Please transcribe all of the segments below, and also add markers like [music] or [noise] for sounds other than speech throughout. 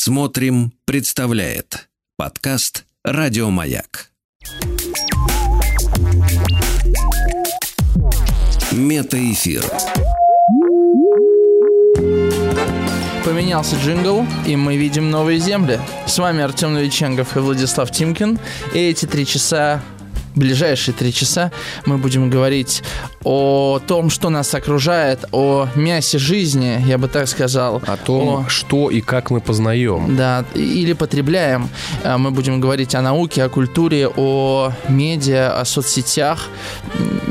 Смотрим, представляет подкаст Радиомаяк. Метаэфир. Поменялся джингл, и мы видим новые земли. С вами Артем Новиченков и Владислав Тимкин. И эти три часа ближайшие три часа мы будем говорить о том, что нас окружает, о мясе жизни, я бы так сказал. О том, о... что и как мы познаем. Да, или потребляем. А, мы будем говорить о науке, о культуре, о медиа, о соцсетях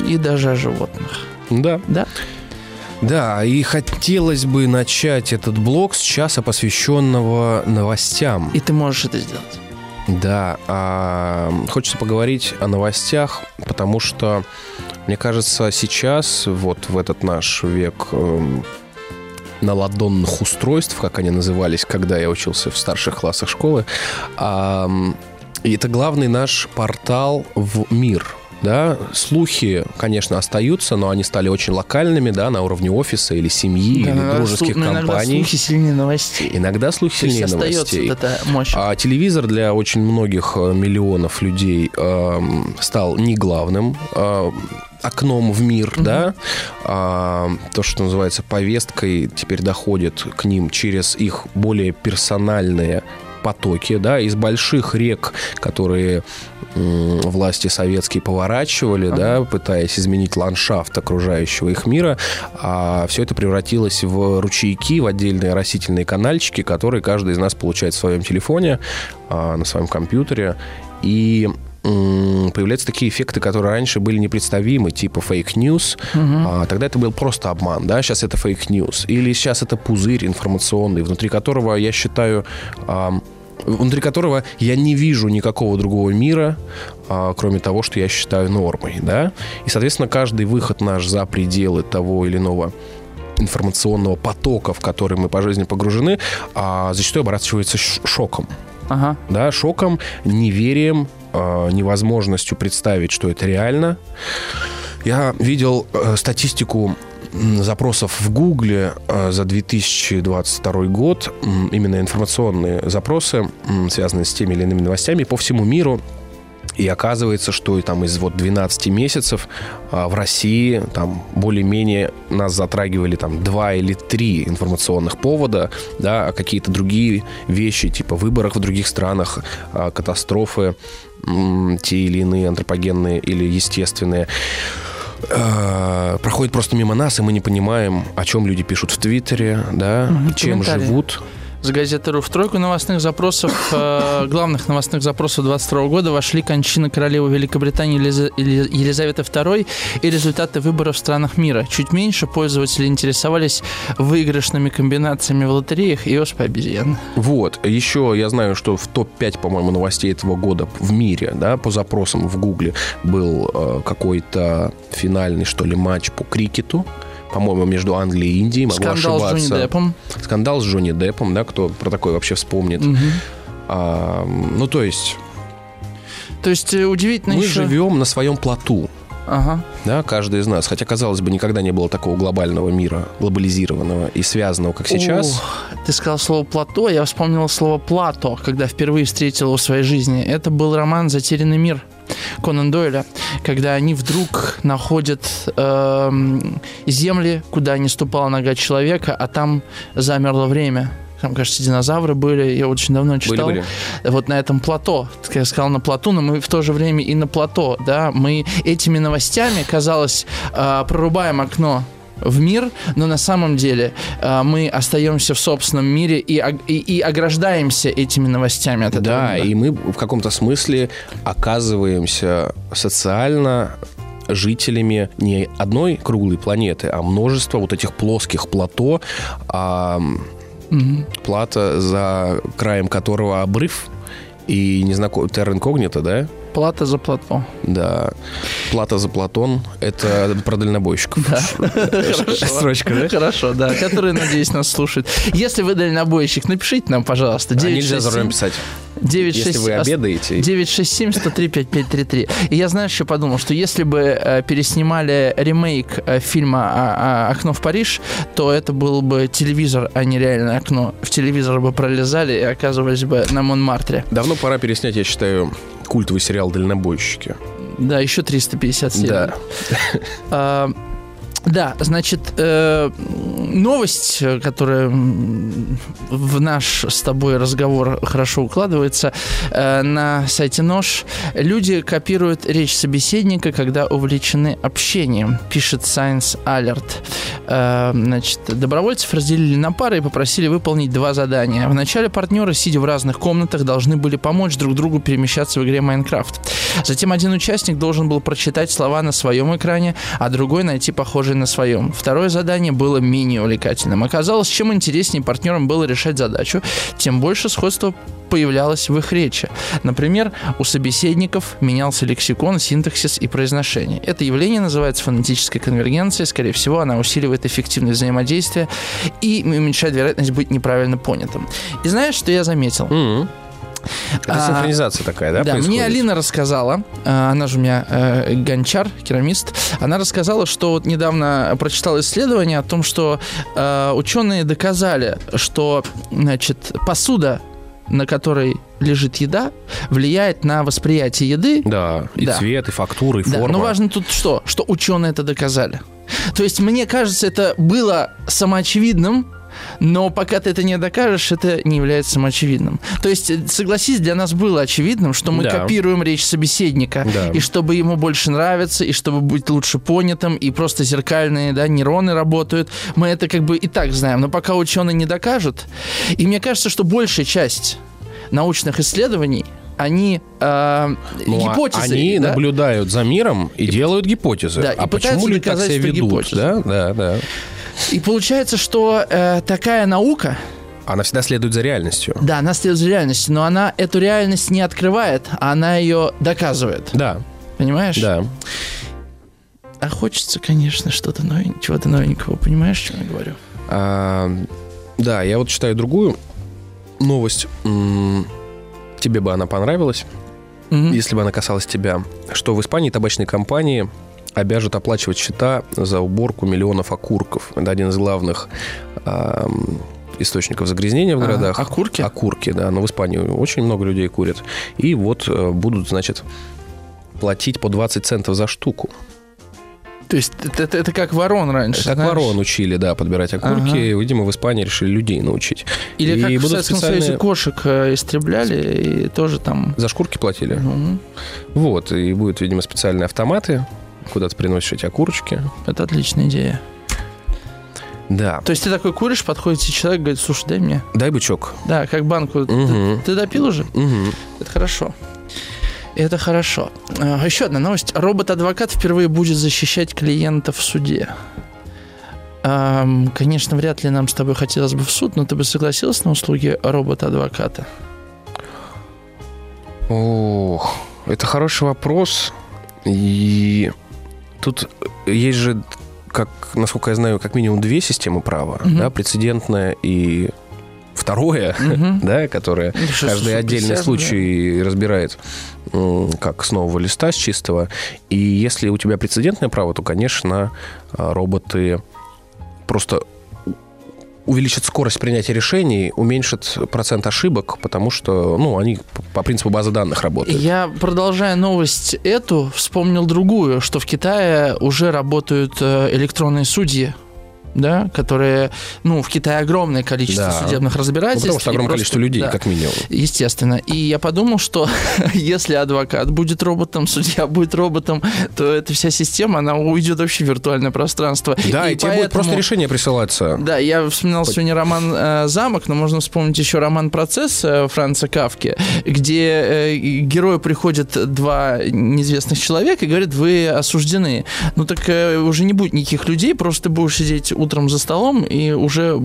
и даже о животных. Да. Да. Да, и хотелось бы начать этот блог с часа, посвященного новостям. И ты можешь это сделать. Да, а, хочется поговорить о новостях, потому что, мне кажется, сейчас, вот в этот наш век э, наладонных устройств, как они назывались, когда я учился в старших классах школы, э, это главный наш портал в мир – да, слухи, конечно, остаются, но они стали очень локальными, да, на уровне офиса или семьи, да, или дружеских слух, компаний. Иногда слухи сильнее новостей. Иногда слухи То сильнее новостей. Вот эта мощь. А телевизор для очень многих э, миллионов людей э, стал не главным э, окном в мир, mm да, а, то, что называется повесткой, теперь доходит к ним через их более персональные потоки, да, из больших рек, которые власти советские поворачивали, ага. да, пытаясь изменить ландшафт окружающего их мира, а все это превратилось в ручейки, в отдельные растительные канальчики, которые каждый из нас получает в своем телефоне, а, на своем компьютере, и появляются такие эффекты, которые раньше были непредставимы, типа fake news. Угу. А, тогда это был просто обман, да, сейчас это fake news. Или сейчас это пузырь информационный, внутри которого, я считаю, а, внутри которого я не вижу никакого другого мира, а, кроме того, что я считаю нормой, да. И, соответственно, каждый выход наш за пределы того или иного информационного потока, в который мы по жизни погружены, а зачастую оборачивается шоком. Ага. Да, шоком, неверием, а, невозможностью представить, что это реально. Я видел э, статистику запросов в Гугле э, за 2022 год, именно информационные запросы, связанные с теми или иными новостями по всему миру, и оказывается, что там из вот 12 месяцев а, в России там более-менее нас затрагивали там два или три информационных повода, да, а какие-то другие вещи, типа выборах в других странах, а, катастрофы, те или иные антропогенные или естественные э, проходит просто мимо нас, и мы не понимаем, о чем люди пишут в Твиттере, да, угу, чем живут с газеты в тройку новостных запросов, [laughs] э, главных новостных запросов 22 года вошли кончина королевы Великобритании Елиза, Елизаветы II и результаты выборов в странах мира. Чуть меньше пользователи интересовались выигрышными комбинациями в лотереях и оспой обезьян. Вот. Еще я знаю, что в топ-5, по-моему, новостей этого года в мире, да, по запросам в Гугле был э, какой-то финальный, что ли, матч по крикету по-моему, между Англией и Индией. Могу Скандал ошибаться. с Джонни Деппом. Скандал с Джонни Деппом, да, кто про такое вообще вспомнит. Угу. А, ну, то есть... То есть э, удивительно Мы еще... живем на своем плоту. Ага. Да, каждый из нас. Хотя, казалось бы, никогда не было такого глобального мира, глобализированного и связанного, как сейчас. О, ты сказал слово «плато», я вспомнил слово «плато», когда впервые встретил его в своей жизни. Это был роман «Затерянный мир». Конан Дойля, когда они вдруг находят э, земли, куда не ступала нога человека, а там замерло время. Там, кажется, динозавры были. Я очень давно читал. Были, были. Вот на этом плато. Я сказал на плоту, но мы в то же время и на плато. Да? Мы этими новостями, казалось, э, прорубаем окно в мир, но на самом деле э, мы остаемся в собственном мире и, и, и ограждаемся этими новостями от этого. Да, мира. и мы в каком-то смысле оказываемся социально жителями не одной круглой планеты, а множества вот этих плоских плато, а, угу. плата, за краем которого обрыв и незнакомый терра инкогнито, да? Плата за плато. Да. Плата за Платон — это про дальнобойщиков. Да. Строчка, да? Хорошо, да. Которые, надеюсь, нас слушают. Если вы дальнобойщик, напишите нам, пожалуйста. А нельзя за рулем писать. 967 Если вы обедаете. 967 103 5533. И я, знаешь, еще подумал, что если бы э, переснимали ремейк э, фильма а- а- «Окно в Париж», то это был бы телевизор, а не реальное окно. В телевизор бы пролезали и оказывались бы на Монмартре. Давно пора переснять, я считаю, культовый сериал «Дальнобойщики». Да, еще 350 серий. Да. А, Да, значит, э, новость, которая в наш с тобой разговор хорошо укладывается, э, на сайте Нож люди копируют речь собеседника, когда увлечены общением, пишет Science Alert. Э, значит, добровольцев разделили на пары и попросили выполнить два задания. Вначале партнеры, сидя в разных комнатах, должны были помочь друг другу перемещаться в игре Майнкрафт. Затем один участник должен был прочитать слова на своем экране, а другой найти похожие на своем. Второе задание было менее увлекательным. Оказалось, чем интереснее партнерам было решать задачу, тем больше сходства появлялось в их речи. Например, у собеседников менялся лексикон, синтаксис и произношение. Это явление называется фонетической конвергенцией. Скорее всего, она усиливает эффективность взаимодействия и уменьшает вероятность быть неправильно понятым. И знаешь, что я заметил? Мгм. Это А, синхронизация такая, да, Да, мне происходит? Алина рассказала, э, она же у меня э, гончар, керамист, она рассказала, что вот недавно прочитала исследование о том, что э, ученые доказали, что значит, посуда, на которой лежит еда, влияет на восприятие еды. Да, и Да. цвет, и фактура, и Да, форма. но важно тут что? Что ученые это доказали. То есть, мне кажется, это было самоочевидным, но пока ты это не докажешь, это не является самоочевидным. То есть, э, согласись, для нас было очевидным, что мы Да. копируем речь собеседника, Да. и чтобы ему больше нравиться, и чтобы быть лучше понятым, и просто зеркальные да, нейроны работают. Мы это как бы и так знаем, но пока ученые не докажут. И мне кажется, что большая часть научных исследований они э, Ну, а гипотезы. Они да? наблюдают за миром и, делают гипотезы. Да, и а пытаются почему люди так себя ведут? гипотезу. Да, да, да. И получается, что э, такая наука, Она всегда следует за реальностью. да, она следует за реальностью, но она эту реальность не открывает, а она ее доказывает. Да, Понимаешь? да. А хочется, конечно, что-то новенького, чего-то новенького. Понимаешь, что я говорю? А, да, я вот читаю другую новость. Тебе бы она понравилась, Мгм. если бы она касалась тебя. Что в Испании табачные компании обяжут оплачивать счета за уборку миллионов окурков. Это один из главных ам, источников загрязнения в А, городах. окурки? Окурки, да. Но в Испании очень много людей курят. И вот э, будут, значит, платить по 20 центов за штуку. То есть это, это- это как ворон раньше. Как знаешь? ворон учили, да, подбирать окурки. Ага. Видимо, в Испании решили людей научить. Или И как в будут Советском специальные- Союзе кошек э, истребляли и тоже там... За шкурки платили. Ну, Вот, и будут, видимо, специальные автоматы, куда ты приносишь эти окурочки. это отличная идея. Да. То есть ты такой куришь, подходит тебе человек, говорит, слушай, дай мне. Дай бычок. Да, как банку. Ты- Мгм. Ты, допил уже? Мгм. Это хорошо. Это хорошо. А, Еще одна новость. Робот-адвокат впервые будет защищать клиента в суде. Конечно, вряд ли нам с тобой хотелось бы в суд, но ты бы согласился на услуги робота-адвоката? Ох, это хороший вопрос. И тут есть же, как, насколько я знаю, как минимум две системы права. Мгм. Да, прецедентная и второе, Мгм. [laughs] да, которое Ну, что, каждый отдельный случай разбирает м, как с нового листа, с чистого. И если у тебя прецедентное право, то, конечно, а, роботы просто увеличат скорость принятия решений, уменьшат процент ошибок, потому что, ну, они по принципу базы данных работают. Я, продолжая новость эту, вспомнил другую, что в Китае уже работают э, электронные судьи, да, которые, ну, в Китае огромное количество Да. судебных Ну, разбирательств. потому что и огромное просто- количество людей, да. как минимум. Естественно. И я подумал, что [laughs] если адвокат будет роботом, судья будет роботом, то эта вся система, она уйдет вообще в виртуальное пространство. Да, и, тебе будет поэтому- просто решение присылаться. Да, я вспоминал сегодня роман э, «Замок», но можно вспомнить еще роман «Процесс» э, Франца Кавки, где э, герою приходят два неизвестных человека и говорят, вы осуждены. Ну так э, уже не будет никаких людей, просто ты будешь сидеть утром за столом и уже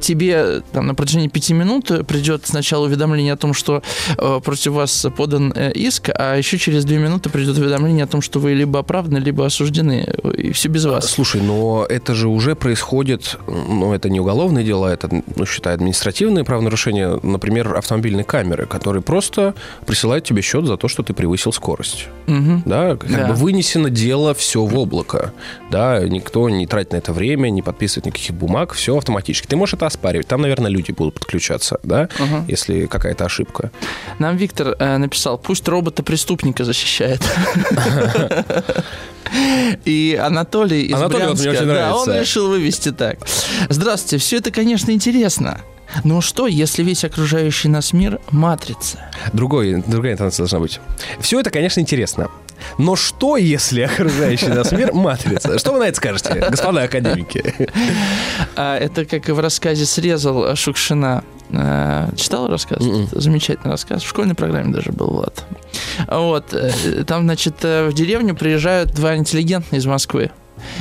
тебе там, на протяжении пяти минут придет сначала уведомление о том, что э, против вас подан э, иск, а еще через две минуты придет уведомление о том, что вы либо оправданы, либо осуждены, и все без вас. Слушай, но это же уже происходит, ну, это не уголовное дело, это, ну, считай, административные правонарушения, например, автомобильной камеры, которые просто присылают тебе счет за то, что ты превысил скорость. Мгм. Да, как Да. бы вынесено дело все в облако. Да, никто не тратит на это время, не подписывает никаких бумаг, все автоматически. Ты можешь это оспаривать. Там, наверное, люди будут подключаться, да, Ага. если какая-то ошибка. Нам Виктор э, написал, пусть робота преступника защищает. [laughs] И Анатолий из Анатолий, вот Брянска, очень да, он решил вывести так. Здравствуйте, все это, конечно, интересно. Но что, если весь окружающий нас мир – матрица? Другой, другая интонация должна быть. Все это, конечно, интересно. Но что, если окружающий нас мир – матрица? Что вы на это скажете, господа академики? А, это как и в рассказе «Срезал» Шукшина. А, Читал рассказ? Мгм. Это Замечательный рассказ. В школьной программе даже был, Влад. Вот. э, Там, значит, э, в деревню приезжают два интеллигентные из Москвы.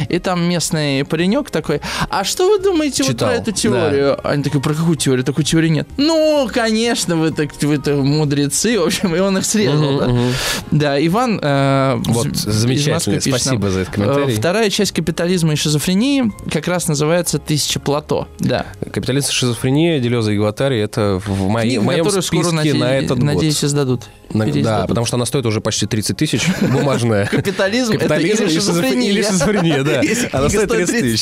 И там местный паренек такой, а что вы думаете вот Читал, про эту теорию? Они такие, про какую теорию? Такой теории нет. Ну, конечно, вы так вы -то мудрецы, в общем, и он их срезал. да. Да, Иван э, Вот, замечательно. Нам. Спасибо за этот Э, комментарий. Вторая часть капитализма и шизофрении как раз называется «Тысяча плато». Да. Капитализм, шизофрения, делеза и Гватари – это в, моей- Книга, в моем списке скоро, наде- на этот надеюсь, год. издадут. На- да, потому что она стоит уже почти 30 тысяч, [laughs] бумажная. Капитализм, Капитализм это или шизофрения, или шизофрения, да. Она стоит 30 тысяч.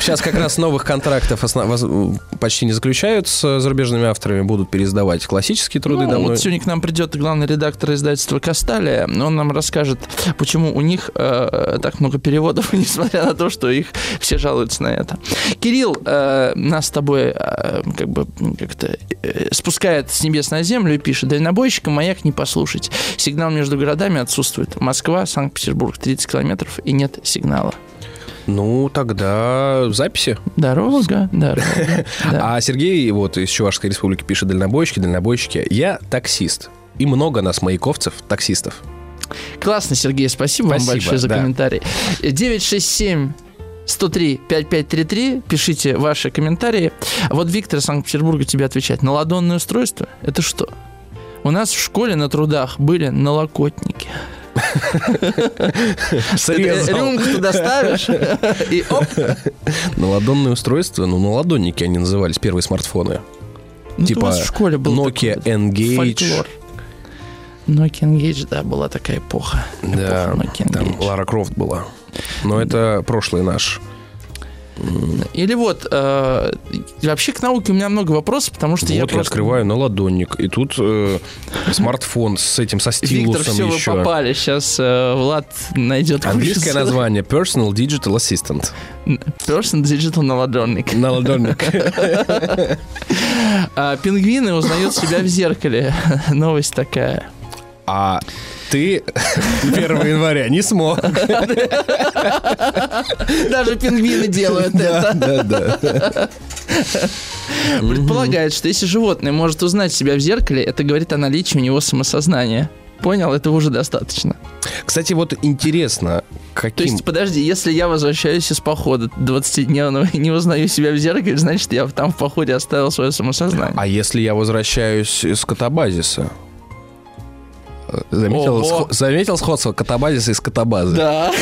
Сейчас как раз новых контрактов почти не заключают с зарубежными авторами, будут переиздавать классические труды Ну, вот сегодня к нам придет главный редактор издательства Касталия. Он нам расскажет, почему у них э, так много переводов, [laughs] несмотря на то, что их все жалуются на это. Кирилл э, нас с тобой э, как бы как-то э, спускает с небес на землю и пишет, дальнобойщика маяк не послушать. Сигнал между городами отсутствует. Москва, Санкт-Петербург 30 километров и нет сигнала. Ну, тогда записи. Дорога, дорога. [laughs] да. А Сергей вот из Чувашской республики пишет дальнобойщики, дальнобойщики. Я таксист. И много нас, маяковцев, таксистов. Классно, Сергей, спасибо, вам Спасибо, большое за да. комментарий. 967 103 5533. Пишите ваши комментарии. Вот Виктор из Санкт-Петербурга тебе отвечает. Наладонное устройство? Это что? У нас в школе на трудах были налокотники. Срезал. Рюмку туда ставишь, и оп. Наладонные устройства, ну, наладонники они назывались, первые смартфоны. Ну, Типа в школе был Nokia Engage. фольклор. Nokia Engage, да, была такая эпоха. Да, Эпоха там. Лара Крофт была. Но это прошлый наш. Или вот, э, вообще к науке у меня много вопросов, потому что вот я я, просто... открываю наладонник, и тут э, смартфон с этим, со Виктор, стилусом все, вы еще. попали. Сейчас Влад найдет Английское название Personal Digital Assistant. Person Digital наладонник. Наладонник. [laughs] А, пингвины узнают себя в зеркале. [laughs] Новость такая. А ты 1 января не смог. Даже пингвины делают это. Да, да. Предполагает, что если животное может узнать себя в зеркале, это говорит о наличии у него самосознания. Понял? Этого уже достаточно. Кстати, вот интересно, То каким... есть, подожди, если я возвращаюсь из похода 20-дневного и не узнаю себя в зеркале, значит, я там в походе оставил свое самосознание. А если я возвращаюсь из катабазиса? Заметил, схо- заметил сходство катабазиса и скотобазы? Да,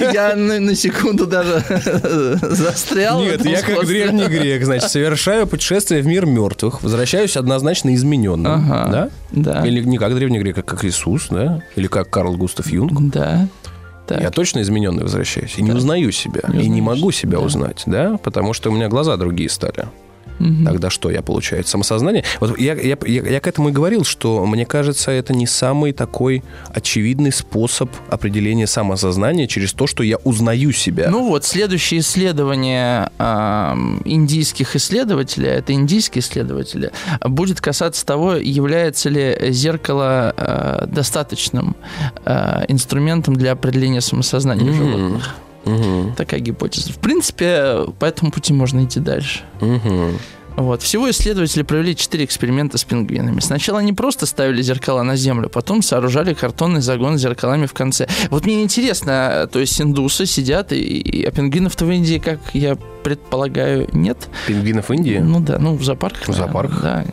[laughs] я на, секунду даже [laughs] застрял. Нет, я как древний грек, значит, совершаю путешествие в мир мертвых, возвращаюсь однозначно измененным, да? Да, Или не как древний грек, а как Иисус, да? Или как Карл Густав Юнг. да. Так. Я точно измененный возвращаюсь. И не Да. узнаю себя. Не и не могу себя себя. узнать, да? Потому что у меня глаза другие стали. Мгм. Тогда что я получаю? Самосознание? Вот я, я, я, я к этому и говорил, что мне кажется, это не самый такой очевидный способ определения самосознания через то, что я узнаю себя. Ну вот, следующее исследование ам, индийских исследователей, это индийские исследователи, будет касаться того, является ли зеркало э, достаточным э, инструментом для определения самосознания Мгм. животных. Мгм. Такая гипотеза. В принципе, по этому пути можно идти дальше. Мгм. Вот. Всего исследователи провели четыре эксперимента с пингвинами. Сначала они просто ставили зеркала на землю, потом сооружали картонный загон с зеркалами в конце. Вот мне интересно, то есть индусы сидят, и, и- а пингвинов-то в Индии, как я предполагаю, нет? Пингвинов в Индии? Ну да, ну в зоопарках. В зоопарках? Да.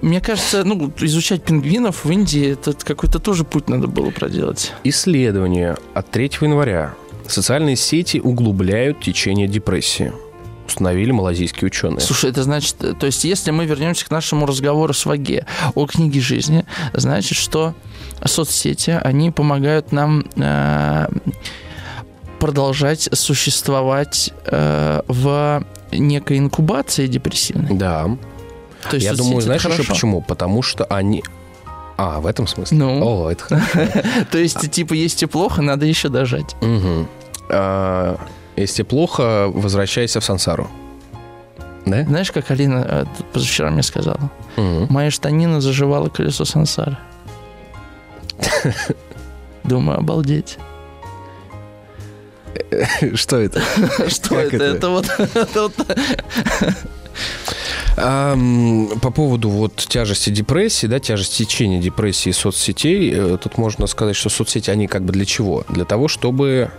Мне кажется, ну, изучать пингвинов в Индии, это какой-то тоже путь надо было проделать. Исследование от 3 января. Социальные сети углубляют течение депрессии. Установили малазийские ученые. Слушай, это значит, э, то есть, если мы вернемся к нашему разговору с Ваге о книге жизни, значит, что соцсети, они помогают нам э, продолжать существовать э, в некой инкубации депрессивной. Да. То есть Я думаю, знаешь еще почему? Потому что они... А, в этом смысле? Ну. О, это хорошо. [laughs] То есть, типа, есть и плохо, надо еще дожать. Мгм. А, Если плохо, возвращайся в сансару. Да? Знаешь, как Алина э, позавчера мне сказала? Мгм. Моя штанина заживала колесо сансары. [laughs] Думаю, обалдеть. [laughs] Что это? [laughs] Что это? это? Вот, По поводу вот тяжести депрессии, да, тяжести течения депрессии соцсетей, э, тут можно сказать, что соцсети, они как бы для чего? Для того, чтобы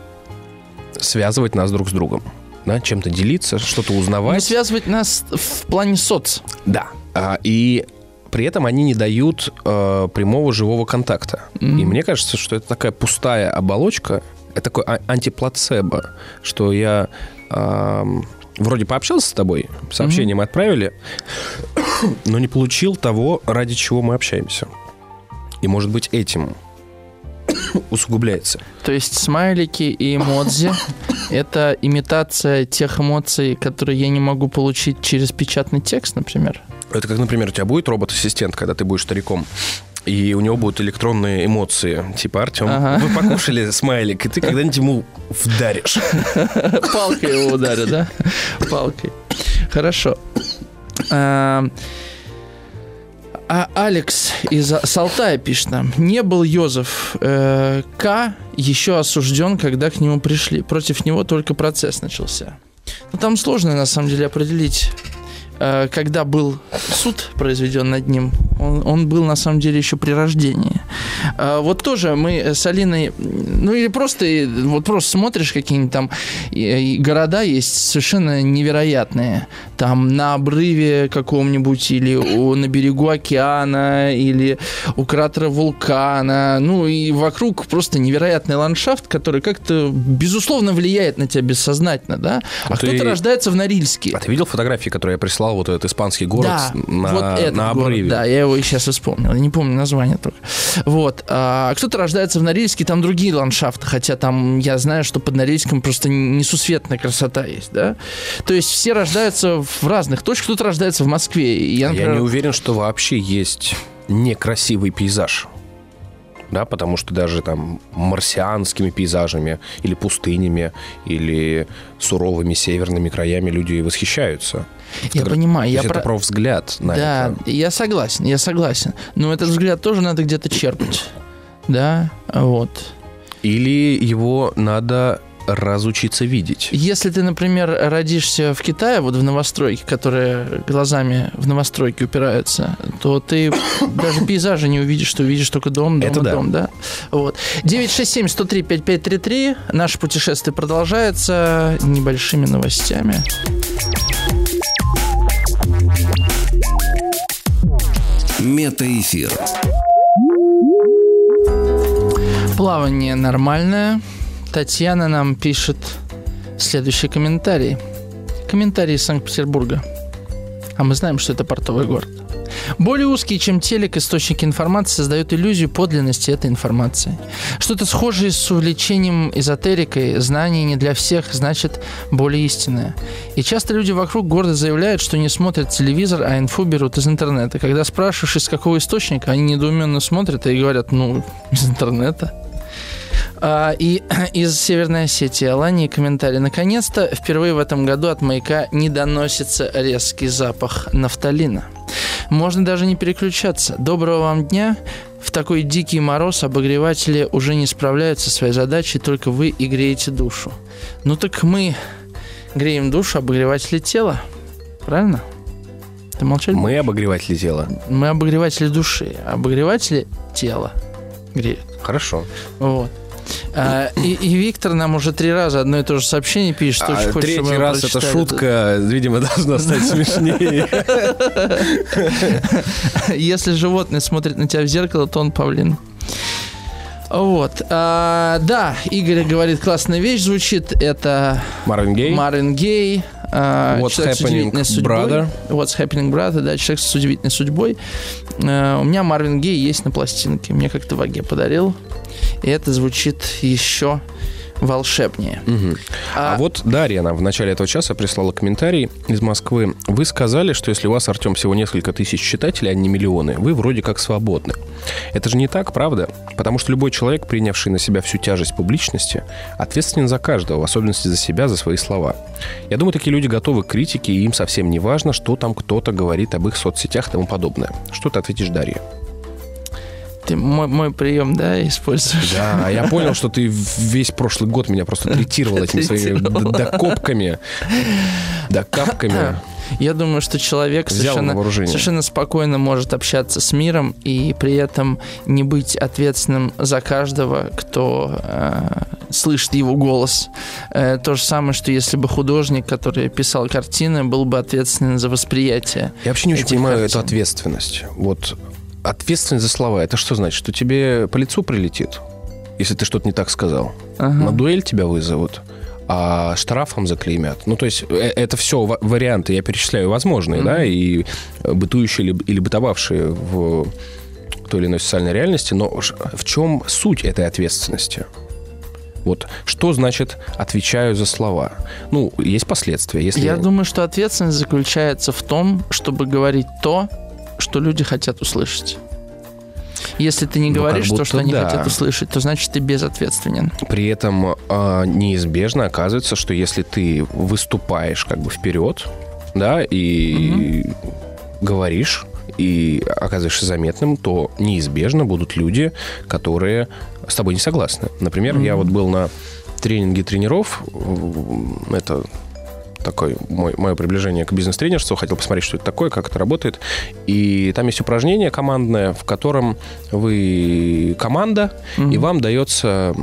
связывать нас друг с другом. Да, чем-то делиться, что-то узнавать. связывать нас в плане соц. Да. А, и при этом они не дают э, прямого живого контакта. Мгм. И мне кажется, что это такая пустая оболочка, это такой а- антиплацебо, что я ам, вроде пообщался с тобой, сообщение мы отправили, [coughs] но не получил того, ради чего мы общаемся. И, может быть, этим [laughs] усугубляется. То есть смайлики и эмодзи — это имитация тех эмоций, которые я не могу получить через печатный текст, например. Это как, например, у тебя будет робот-ассистент, когда ты будешь стариком, и у него будут электронные эмоции. Типа, Артем, Ага. вы покушали смайлик, и ты когда-нибудь ему вдаришь. [laughs] Палкой его ударю, да? [laughs] Палкой. Хорошо. А Алекс из Салтая пишет нам. Не был Йозеф э, К. еще осужден, когда к нему пришли. Против него только процесс начался. Ну, там сложно, на самом деле, определить, когда был суд произведен над ним. Он, он был, на самом деле, еще при рождении. А, вот тоже мы с Алиной, ну или просто, э, вот просто смотришь какие-нибудь там города есть совершенно невероятные. Там на обрыве каком-нибудь или у- на берегу океана или у кратера вулкана. Ну и вокруг просто невероятный ландшафт, который как-то безусловно влияет на тебя бессознательно, да? А Ты- кто-то рождается в Норильске. А ты видел фотографии, которые я прислал, вот этот испанский город Да, на, вот этот на город, обрыве? да, я его и сейчас вспомнил. Я не помню название только. Вот. А кто-то рождается в Норильске, там другие ландшафты, хотя там я знаю, что под Норильском просто несусветная красота есть, да. То есть все рождаются в разных точках. Кто-то рождается в Москве. Я, Я например, не уверен, что вообще есть некрасивый пейзаж. Да, потому что даже там марсианскими пейзажами или пустынями, или суровыми северными краями люди восхищаются. я Фотогра- понимаю. Я есть про- это про взгляд на Да, это. я согласен, я согласен. Но этот взгляд тоже надо где-то черпать. Да, вот. Или его надо разучиться видеть. Если ты, например, родишься в Китае, вот в новостройке, которые глазами в новостройке упираются, то ты [coughs] даже пейзажа не увидишь, ты увидишь только дом, дом Это и да. дом, да? Вот. 967-103-5533. Наше путешествие продолжается небольшими новостями. Метаэфир. Плавание нормальное. Татьяна нам пишет следующий комментарий. Комментарий из Санкт-Петербурга. А мы знаем, что это портовый город. Более узкий, чем телек, источники информации создают иллюзию подлинности этой информации. Что-то схожее с увлечением эзотерикой, знание не для всех, значит более истинное. И часто люди вокруг гордо заявляют, что не смотрят телевизор, а инфу берут из интернета. Когда спрашиваешь, из какого источника, они недоуменно смотрят и говорят, ну, из интернета. А, и [clears throat] из Северной Осетии Алании комментарий. Наконец-то впервые в этом году от маяка не доносится резкий запах нафталина. Можно даже не переключаться. Доброго вам дня. В такой дикий мороз обогреватели уже не справляются со своей задачей, только вы и греете душу. Ну так мы греем душу, обогреватели тела. Правильно? Ты молчать Мы обогреватели тела. Мы обогреватели души, а обогреватели тела греют. Хорошо. Вот. А, и, и Виктор нам уже три раза одно и то же сообщение пишет. А очень третий его раз эта прочитали. шутка, видимо, [laughs] должна стать смешнее. [laughs] Если животное смотрит на тебя в зеркало, то он павлин. Вот. А, да, Игорь говорит, классная вещь звучит. Это Марвин Гей. Марвин Гей. а, What's человек с happening, удивительной судьбой. brother? What's happening, brother, да, человек с удивительной судьбой. А, у меня Марвин Гей есть на пластинке. Мне как-то Ваге подарил. И это звучит еще волшебнее. Мгм. А, А- вот Дарья нам в начале этого часа прислала комментарий из Москвы. Вы сказали, что если у вас, Артем, всего несколько тысяч читателей, а не миллионы, вы вроде как свободны. Это же не так, правда? Потому что любой человек, принявший на себя всю тяжесть публичности, ответственен за каждого, в особенности за себя, за свои слова. Я думаю, такие люди готовы к критике, и им совсем не важно, что там кто-то говорит об их соцсетях и тому подобное. Что ты ответишь Дарье? Ты мой, мой прием, да, используешь? Да, я понял, что ты весь прошлый год меня просто третировал этими своими докопками, докапками. Я думаю, что человек Взял совершенно, совершенно спокойно может общаться с миром и при этом не быть ответственным за каждого, кто э, слышит его голос. Э, то же самое, что если бы художник, который писал картины, был бы ответственен за восприятие. Я вообще не очень понимаю картин. эту ответственность. Вот ответственность за слова, это что значит? Что тебе по лицу прилетит, если ты что-то не так сказал? Ага. На дуэль тебя вызовут? а штрафом заклеймят. Ну, то есть э, это все варианты, я перечисляю возможные, Мгм. да, и бытующие или, или бытовавшие в той или иной социальной реальности, но в чем суть этой ответственности? Вот что значит отвечаю за слова? Ну, есть последствия. Если Я думаю, что ответственность заключается в том, чтобы говорить то, что люди хотят услышать. Если ты не Ну, говоришь то, будто что они да. хотят услышать, то значит ты безответственен. При этом а, неизбежно оказывается, что если ты выступаешь как бы вперед, да, и говоришь, и оказываешься заметным, то неизбежно будут люди, которые с тобой не согласны. Например, я вот был на тренинге тренеров, это такое мой, мое приближение к бизнес-тренерству, хотел посмотреть, что это такое, как это работает. И там есть упражнение командное, в котором вы команда, и вам дается,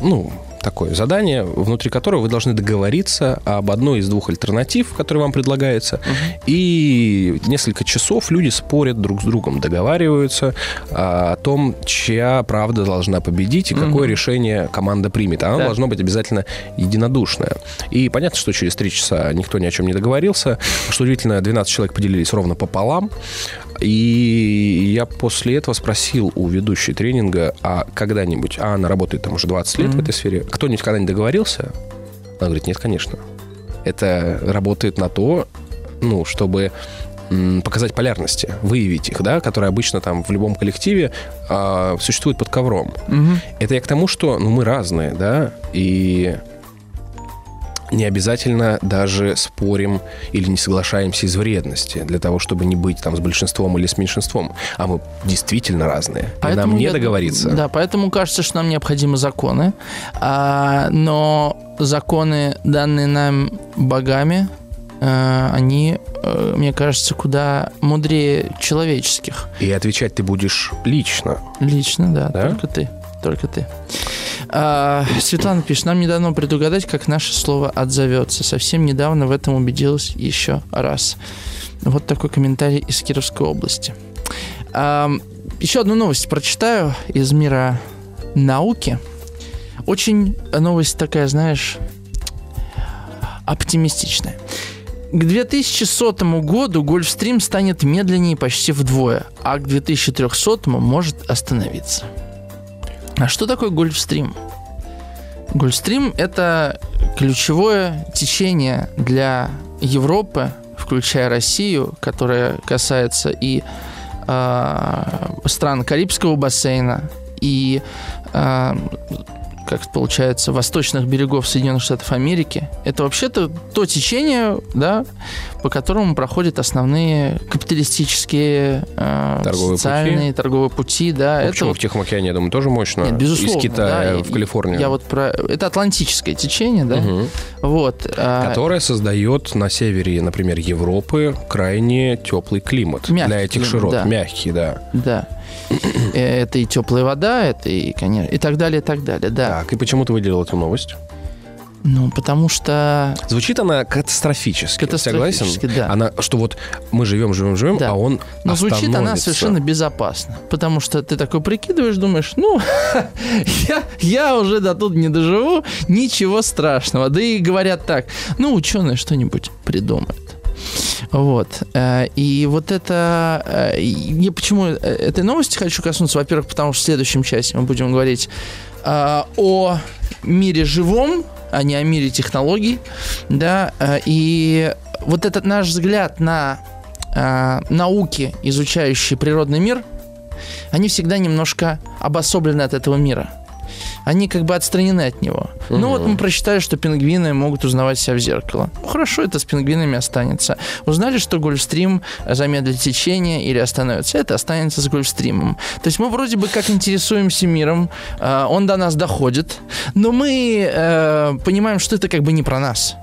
ну, такое задание, внутри которого вы должны договориться об одной из двух альтернатив, которые вам предлагается. И несколько часов люди спорят друг с другом, договариваются а, о том, чья правда должна победить и какое Мгм. решение команда примет. Оно Да. должно быть обязательно единодушное. И понятно, что через три часа никто ни о чем не договорился. Что удивительно, 12 человек поделились ровно пополам. И я после этого спросил у ведущей тренинга, а когда-нибудь, а она работает там уже 20 лет в Мгм. этой сфере, кто-нибудь когда-нибудь договорился? Она говорит, нет, конечно. Это работает на то, ну, чтобы показать полярности, выявить их, да, которые обычно там в любом коллективе а, существуют под ковром. Мгм. Это я к тому, что ну, мы разные, да, и не обязательно даже спорим или не соглашаемся из вредности для того, чтобы не быть там с большинством или с меньшинством. А мы действительно разные. и нам не я договориться. Да, поэтому кажется, что нам необходимы законы. А, но законы, данные нам богами, а, они, э, мне кажется, куда мудрее человеческих. И отвечать ты будешь лично. Лично, да, Да? только ты. Только ты. А, Светлана пишет, нам не дано предугадать, как наше слово отзовется. Совсем недавно в этом убедилась еще раз. Вот такой комментарий из Кировской области. А, еще одну новость прочитаю из мира науки. Очень новость такая, знаешь, оптимистичная. К 2100 году Гольфстрим станет медленнее почти вдвое, а к 2300 может остановиться. А что такое Гольфстрим? Гольфстрим – это ключевое течение для Европы, включая Россию, которое касается и э, стран Карибского бассейна, и э, как получается, восточных берегов Соединенных Штатов Америки. Это вообще-то то течение, да, по которому проходят основные капиталистические э, Торговые социальные торговые пути, да. Ну, это почему вот- в Тихом океане, я думаю, тоже мощно. Нет, безусловно, Из Китая да, в Калифорнию. Я вот про это Атлантическое течение, да. Мгм. Вот. а, Которое создает на севере, например, Европы крайне теплый климат. Мягкий для этих климат, широт. да. Мягкий, да. Да. Э, Это и теплая вода, это и, конечно, и так далее, и так далее, да. Так, и почему ты выделил эту новость? Ну, потому что Звучит она катастрофически. Катастрофически, Согласен? да. Она, что вот мы живем, живем, живем, Да. а он Но звучит она совершенно безопасно. Потому что ты такой прикидываешь, думаешь, ну, [laughs] я, я уже до тут не доживу, ничего страшного. Да и говорят так, ну, ученые что-нибудь придумают. Вот. Э, И вот это... э, Я почему э, этой новости хочу коснуться? Во-первых, потому что в следующем части мы будем говорить о мире живом, а не о мире технологий. Да, и вот этот наш взгляд на науки, изучающие природный мир, они всегда немножко обособлены от этого мира. Они как бы отстранены от него. Ну вот мы прочитали, что пингвины могут узнавать себя в зеркало. Ну хорошо, это с пингвинами останется. Узнали, что Гольфстрим замедлит течение или остановится. Это останется с Гольфстримом. То есть мы вроде бы как интересуемся миром, э, он до нас доходит, но мы э, понимаем, что это как бы не про нас.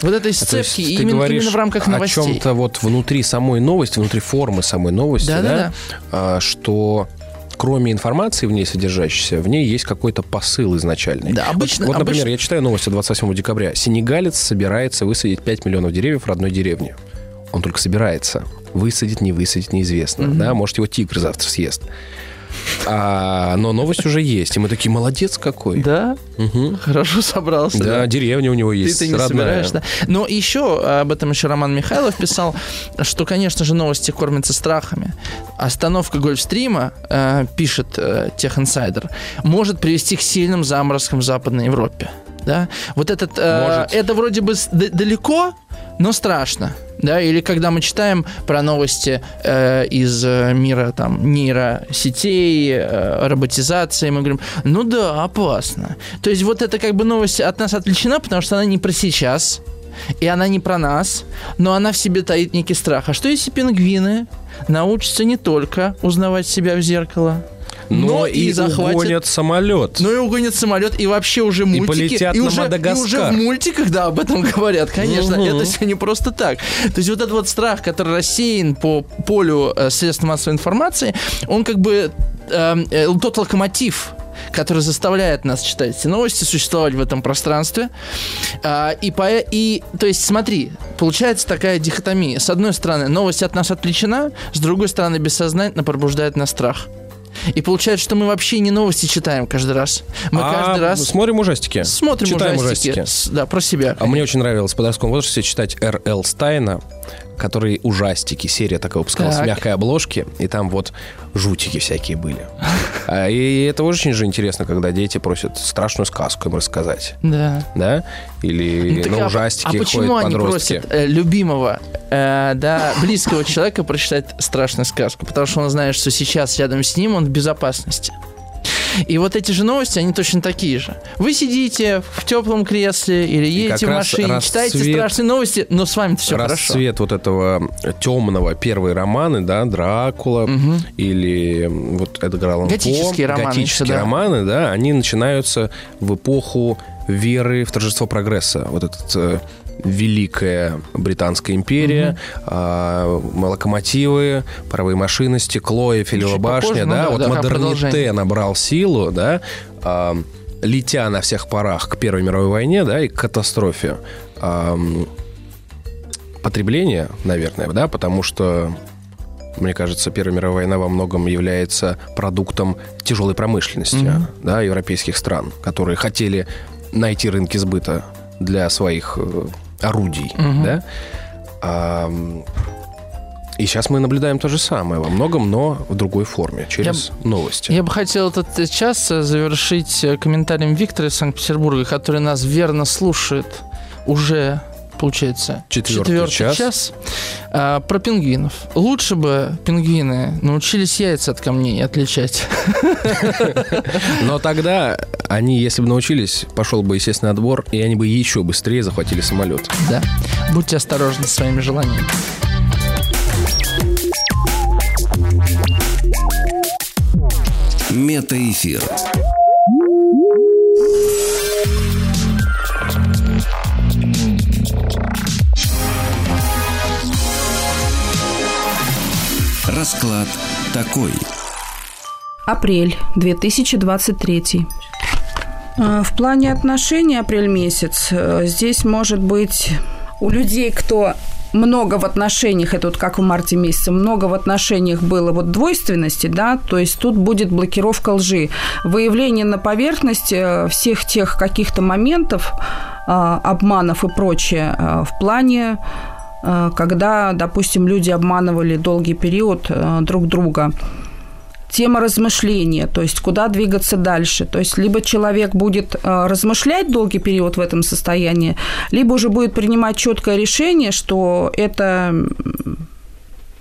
Вот этой А, есть сцепки ты именно, именно в рамках о новостей. чем-то вот внутри самой новости, внутри формы самой новости, да, Да-да-да. А, что кроме информации в ней содержащейся, в ней есть какой-то посыл изначальный. Да, обычно- Вот, вот, например, обычно- я читаю новости 28 декабря. Сенегалец собирается высадить 5 миллионов деревьев в родной деревне. Он только собирается. Высадит, не высадит, неизвестно. Да, может, его тигр завтра съест. А, но новость уже есть. И мы такие, молодец какой. Да? Мгм. Хорошо собрался. Да, деревня у него есть. Ты-то не родная. собираешь, да? Но еще об этом еще Роман Михайлов писал, что, конечно же, новости кормятся страхами. Остановка Гольфстрима, э, пишет э, Техинсайдер, может привести к сильным заморозкам в Западной Европе. Да? Вот этот, э, Может. это вроде бы далеко, но страшно. Да? Или когда мы читаем про новости э, из э, мира там, нейросетей, э, роботизации, мы говорим, ну да, опасно. То есть вот это как бы новость от нас отвлечена, потому что она не про сейчас, и она не про нас, но она в себе таит некий страх. А что если пингвины научатся не только узнавать себя в зеркало, Но, и, захватят угонят самолет. ну и угонят самолет, и вообще уже мультики. полетят и на уже, Мадагаскар. И уже в мультиках, да, об этом [laughs] говорят, конечно. Мгм. Это все не просто так. То есть вот этот вот страх, который рассеян по полю э, средств массовой информации, он как бы эм, э, тот локомотив, который заставляет нас читать эти новости, существовать в этом пространстве. А, и, по, и, то есть, смотри, получается такая дихотомия. С одной стороны, новость от нас отвлечена, с другой стороны, бессознательно пробуждает на страх. И получается, что мы вообще не новости читаем каждый раз. Мы А каждый раз смотрим ужастики. смотрим Читаем ужастики. С- Да, про себя. А мне очень нравилось в подростковом возрасте читать Р.Л. Стайна, который ужастики, серия такая выпускалась Так. в мягкой обложке, и там вот жутики всякие были. [laughs] А, И это очень же интересно, когда дети просят страшную сказку им рассказать, Да. да? Или Ну, на а- ужастики а почему ходят они подростки. просят э, любимого, э, да, близкого человека прочитать страшную сказку? Потому что он знает, что сейчас рядом с ним он в безопасности. И вот эти же новости, они точно такие же. Вы сидите в теплом кресле или едете в машине, читаете расцвет- страшные новости, но с вами все хорошо. Расцвет вот этого темного первые романы, да, Дракула или м, вот Эдгар Аллан По, Готические романы готические да. романы, да, они начинаются в эпоху веры в торжество прогресса. Вот этот э, великая британская империя, а, локомотивы, паровые машины, стекло, Эйфелева Чуть башня, попозже, ну да, да, вот да, модерните набрал силу, да, а, летя на всех парах к Первой мировой войне, да, и к катастрофе. Ам, потребление, наверное, да, потому что мне кажется, Первая мировая война во многом является продуктом тяжелой промышленности да, европейских стран, которые хотели найти рынки сбыта для своих э, орудий. Да? Ам, и сейчас мы наблюдаем то же самое во многом, но в другой форме, через новости. Я бы хотел этот час э, завершить э, комментарием Виктора из Санкт-Петербурга, который нас верно слушает уже получается, Четвертый час. час. А, про пингвинов. Лучше бы пингвины научились яйца от камней отличать. [laughs] Но тогда они, если бы научились, пошел бы естественный отбор, и они бы еще быстрее захватили самолет. Да. Будьте осторожны с своими желаниями. Метаэфир. Расклад такой. Апрель 2023. Э, В плане отношений апрель месяц э, здесь может быть у людей, кто много в отношениях, это вот как в марте месяце, много в отношениях было вот двойственности, да, то есть тут будет блокировка лжи, выявление на поверхности э, всех тех каких-то моментов, обманов и прочее в плане, когда, допустим, люди обманывали долгий период э, друг друга. Тема размышления, то есть куда двигаться дальше. То есть либо человек будет э, размышлять долгий период в этом состоянии, либо уже будет принимать четкое решение, что это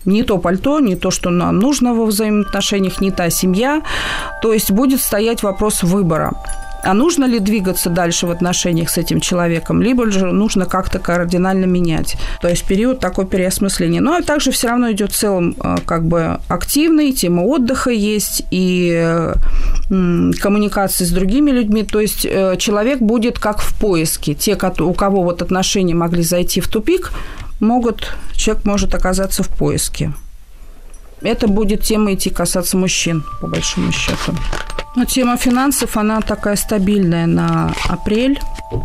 не то пальто, не то, что нам нужно во взаимоотношениях, не та семья. То есть будет стоять вопрос выбора. А нужно ли двигаться дальше в отношениях с этим человеком, либо же нужно как-то кардинально менять. То есть период такой переосмысления. Но также все равно идет в целом э, как бы активный, тема отдыха есть и э, коммуникации с другими людьми. То есть э, человек будет как в поиске. Те, у кого вот отношения могли зайти в тупик, могут, человек может оказаться в поиске. Это будет тема идти касаться мужчин, по большому счету. Но тема финансов, она такая стабильная на апрель.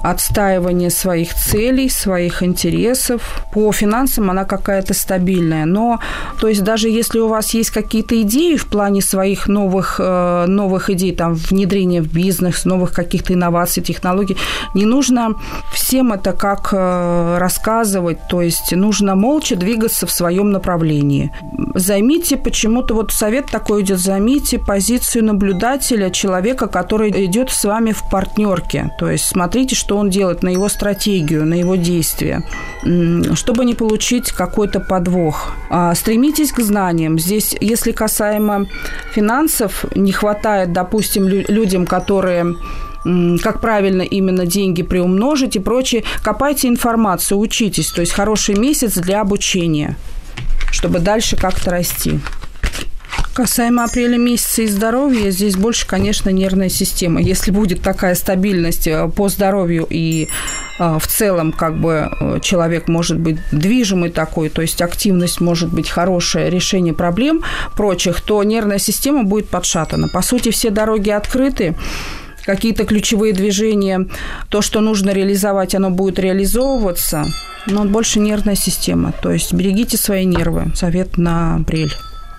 Отстаивание своих целей, своих интересов. По финансам она какая-то стабильная. Но, то есть, даже если у вас есть какие-то идеи в плане своих новых, э, новых идей, там, внедрения в бизнес, новых каких-то инноваций, технологий, не нужно всем это как э, рассказывать. То есть, нужно молча двигаться в своем направлении. Займите почему-то, вот совет такой идет, займите позицию наблюдателя, человека, который идет с вами в партнерке. То есть, смотрите, что он делает, на его стратегию, на его действия, чтобы не получить какой-то подвох. А, Стремитесь к знаниям. Здесь, если касаемо финансов, не хватает, допустим, лю- людям, которые как правильно именно деньги приумножить и прочее. Копайте информацию, учитесь. То есть хороший месяц для обучения, чтобы дальше как-то расти. Касаемо апреля месяца и здоровья, здесь больше, конечно, нервная система. Если будет такая стабильность э, по здоровью и э, в целом как бы э, человек может быть движимый такой, то есть активность может быть хорошая, решение проблем прочих, то нервная система будет подшатана. По сути, все дороги открыты, какие-то ключевые движения, то, что нужно реализовать, оно будет реализовываться, но больше нервная система. То есть берегите свои нервы. Совет на апрель.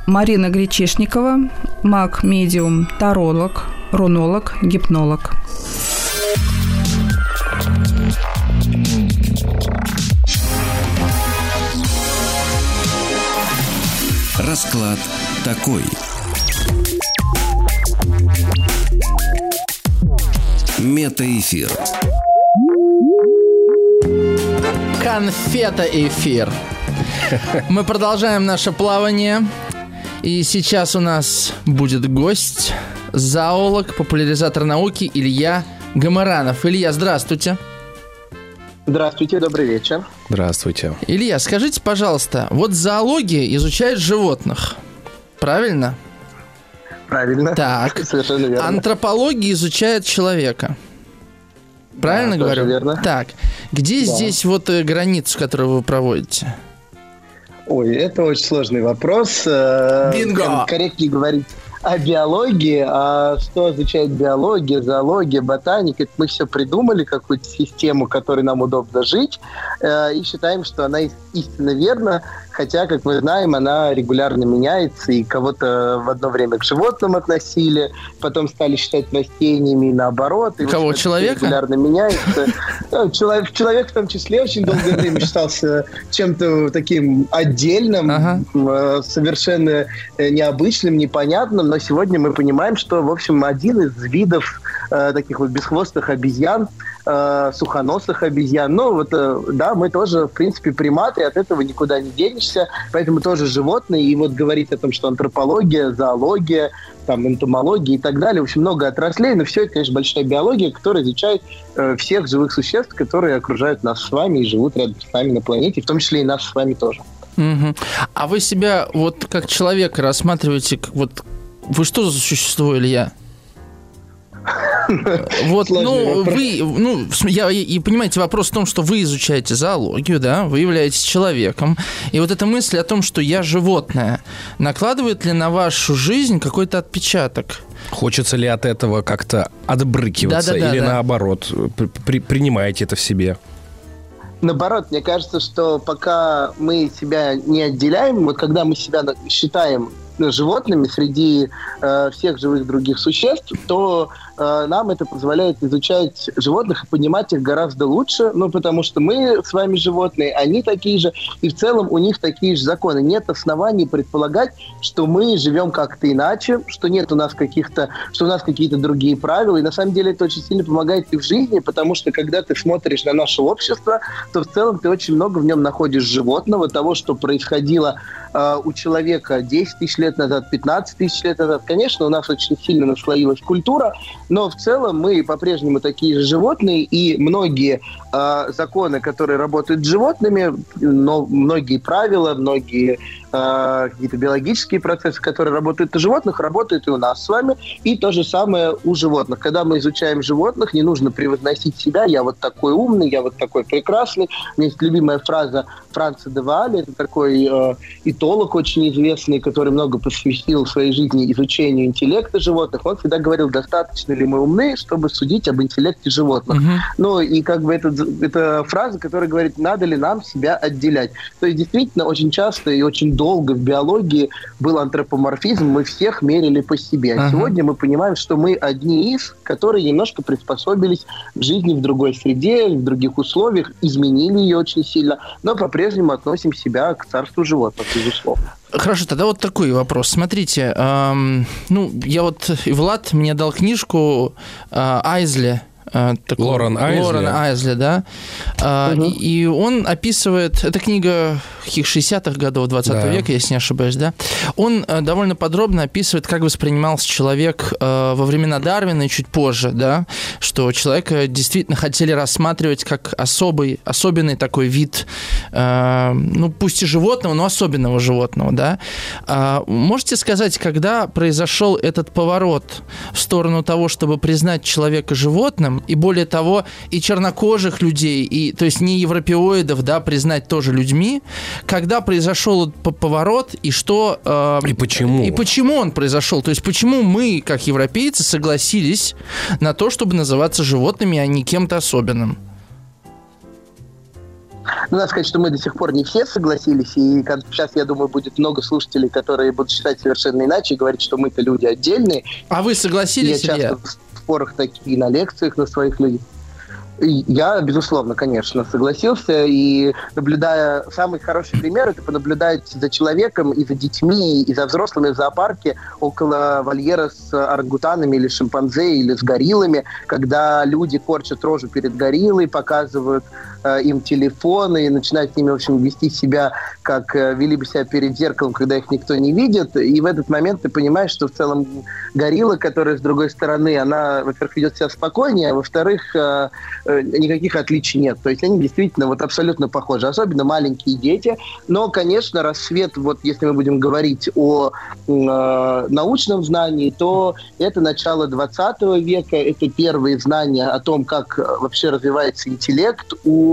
Марина Гречишникова, маг, медиум, таролог, рунолог, гипнолог. Расклад такой. Метаэфир. Конфета эфир. Мы продолжаем наше плавание. И сейчас у нас будет гость, зоолог, популяризатор науки Илья Гамаранов. Илья, здравствуйте. Здравствуйте, добрый вечер. Здравствуйте. Илья, скажите, пожалуйста, вот зоология изучает животных, правильно? Правильно. Так. Совершенно верно. Антропология изучает человека. Правильно Да, тоже говорю? верно. Так, где Да. здесь вот э, границу, которую вы проводите? Ой, это очень сложный вопрос. Э, Бинго! Корректнее говорить о биологии, а что означает биология, зоология, ботаника. Мы все придумали, какую-то систему, которой нам удобно жить, э, и считаем, что она ис- истинно верна, хотя, как мы знаем, она регулярно меняется, и кого-то в одно время к животным относили, потом стали считать растениями, и наоборот. И, Кого, человека? Регулярно меняется. [laughs] Ну, Человек, человек в том числе очень долгое время считался чем-то таким отдельным, Ага. э, совершенно э, необычным, непонятным, но сегодня мы понимаем, что, в общем, один из видов э, таких вот бесхвостых обезьян, э, сухоносых обезьян. Ну, вот, э, да, мы тоже, в принципе, приматы, от этого никуда не денешься, поэтому тоже животные. И вот говорить о том, что антропология, зоология, там, энтомология и так далее, очень много отраслей, но все это, конечно, большая биология, которая изучает э, всех живых существ, которые окружают нас с вами и живут рядом с нами на планете, в том числе и нас с вами тоже. Угу. А вы себя вот как человека рассматриваете, вот вы что за существо, Илья? [laughs] Вот, ну, вы, ну, я, и понимаете, вопрос в том, что вы изучаете зоологию, да, вы являетесь человеком, и вот эта мысль о том, что я животное, накладывает ли на вашу жизнь какой-то отпечаток? Хочется ли от этого как-то отбрыкиваться да, да, да, или да. наоборот, при, принимаете это в себе? Наоборот, мне кажется, что пока мы себя не отделяем, вот когда мы себя считаем животными среди э, всех живых других существ, то нам это позволяет изучать животных и понимать их гораздо лучше, ну, потому что мы с вами животные, они такие же, и в целом у них такие же законы. Нет оснований предполагать, что мы живем как-то иначе, что нет у нас каких-то, что у нас какие-то другие правила, и на самом деле это очень сильно помогает и в жизни, потому что когда ты смотришь на наше общество, то в целом ты очень много в нем находишь животного, того, что происходило э, у человека 10 тысяч лет назад, 15 тысяч лет назад. Конечно, у нас очень сильно наслоилась культура, но в целом мы по-прежнему такие же животные, и многие э, законы, которые работают с животными, но многие правила, многие э, какие-то биологические процессы, которые работают у животных, работают и у нас с вами. И то же самое у животных. Когда мы изучаем животных, не нужно превозносить себя. Я вот такой умный, я вот такой прекрасный. У меня есть любимая фраза Франца де Вале. Это такой э, этолог очень известный, который много посвятил своей жизни изучению интеллекта животных. Он всегда говорил, достаточно ли мы умны, чтобы судить об интеллекте животных. Uh-huh. Ну и как бы это, это фраза, которая говорит, надо ли нам себя отделять. То есть действительно очень часто и очень долго в биологии был антропоморфизм, мы всех мерили по себе. А сегодня мы понимаем, что мы одни из, которые немножко приспособились к жизни в другой среде, в других условиях, изменили ее очень сильно, но по-прежнему относим себя к царству животных, безусловно. Хорошо, тогда вот такой вопрос. Смотрите, эм, ну, я вот, Влад мне дал книжку э, Айзли Э, такой, Лорен Айзли. Лорен Айзли, да. Угу. И он описывает, это книга каких 60-х годов 20 да. века, если не ошибаюсь, да. Он э, довольно подробно описывает, как воспринимался человек э, во времена Дарвина и чуть позже, да, что человека действительно хотели рассматривать как особый, особенный такой вид, ну, пусть и животного, но особенного животного, да. А можете сказать, когда произошел этот поворот в сторону того, чтобы признать человека животным, и более того, и чернокожих людей, и, то есть не европеоидов, да, признать тоже людьми, когда произошел поворот, и что... Э, и почему? И почему он произошел, то есть почему мы, как европейцы, согласились на то, чтобы называться животными, а не кем-то особенным? Ну, надо сказать, что мы до сих пор не все согласились, и сейчас, я думаю, будет много слушателей, которые будут считать совершенно иначе и говорить, что мы-то люди отдельные. А вы согласились, я часто спорах такие, на лекциях на своих людей. Я, безусловно, конечно, согласился. И наблюдая... Самый хороший пример – это понаблюдать за человеком и за детьми, и за взрослыми в зоопарке около вольера с орангутанами или шимпанзе, или с гориллами, когда люди корчат рожу перед гориллой, показывают им телефоны и начинают с ними, в общем, вести себя, как э, вели бы себя перед зеркалом, когда их никто не видит. И в этот момент ты понимаешь, что в целом горилла, которая с другой стороны, она, во-первых, ведет себя спокойнее, а во-вторых, э, Э, никаких отличий нет. То есть они действительно вот абсолютно похожи, особенно маленькие дети. Но, конечно, рассвет, вот если мы будем говорить о э, научном знании, то это начало 20 века, это первые знания о том, как вообще развивается интеллект у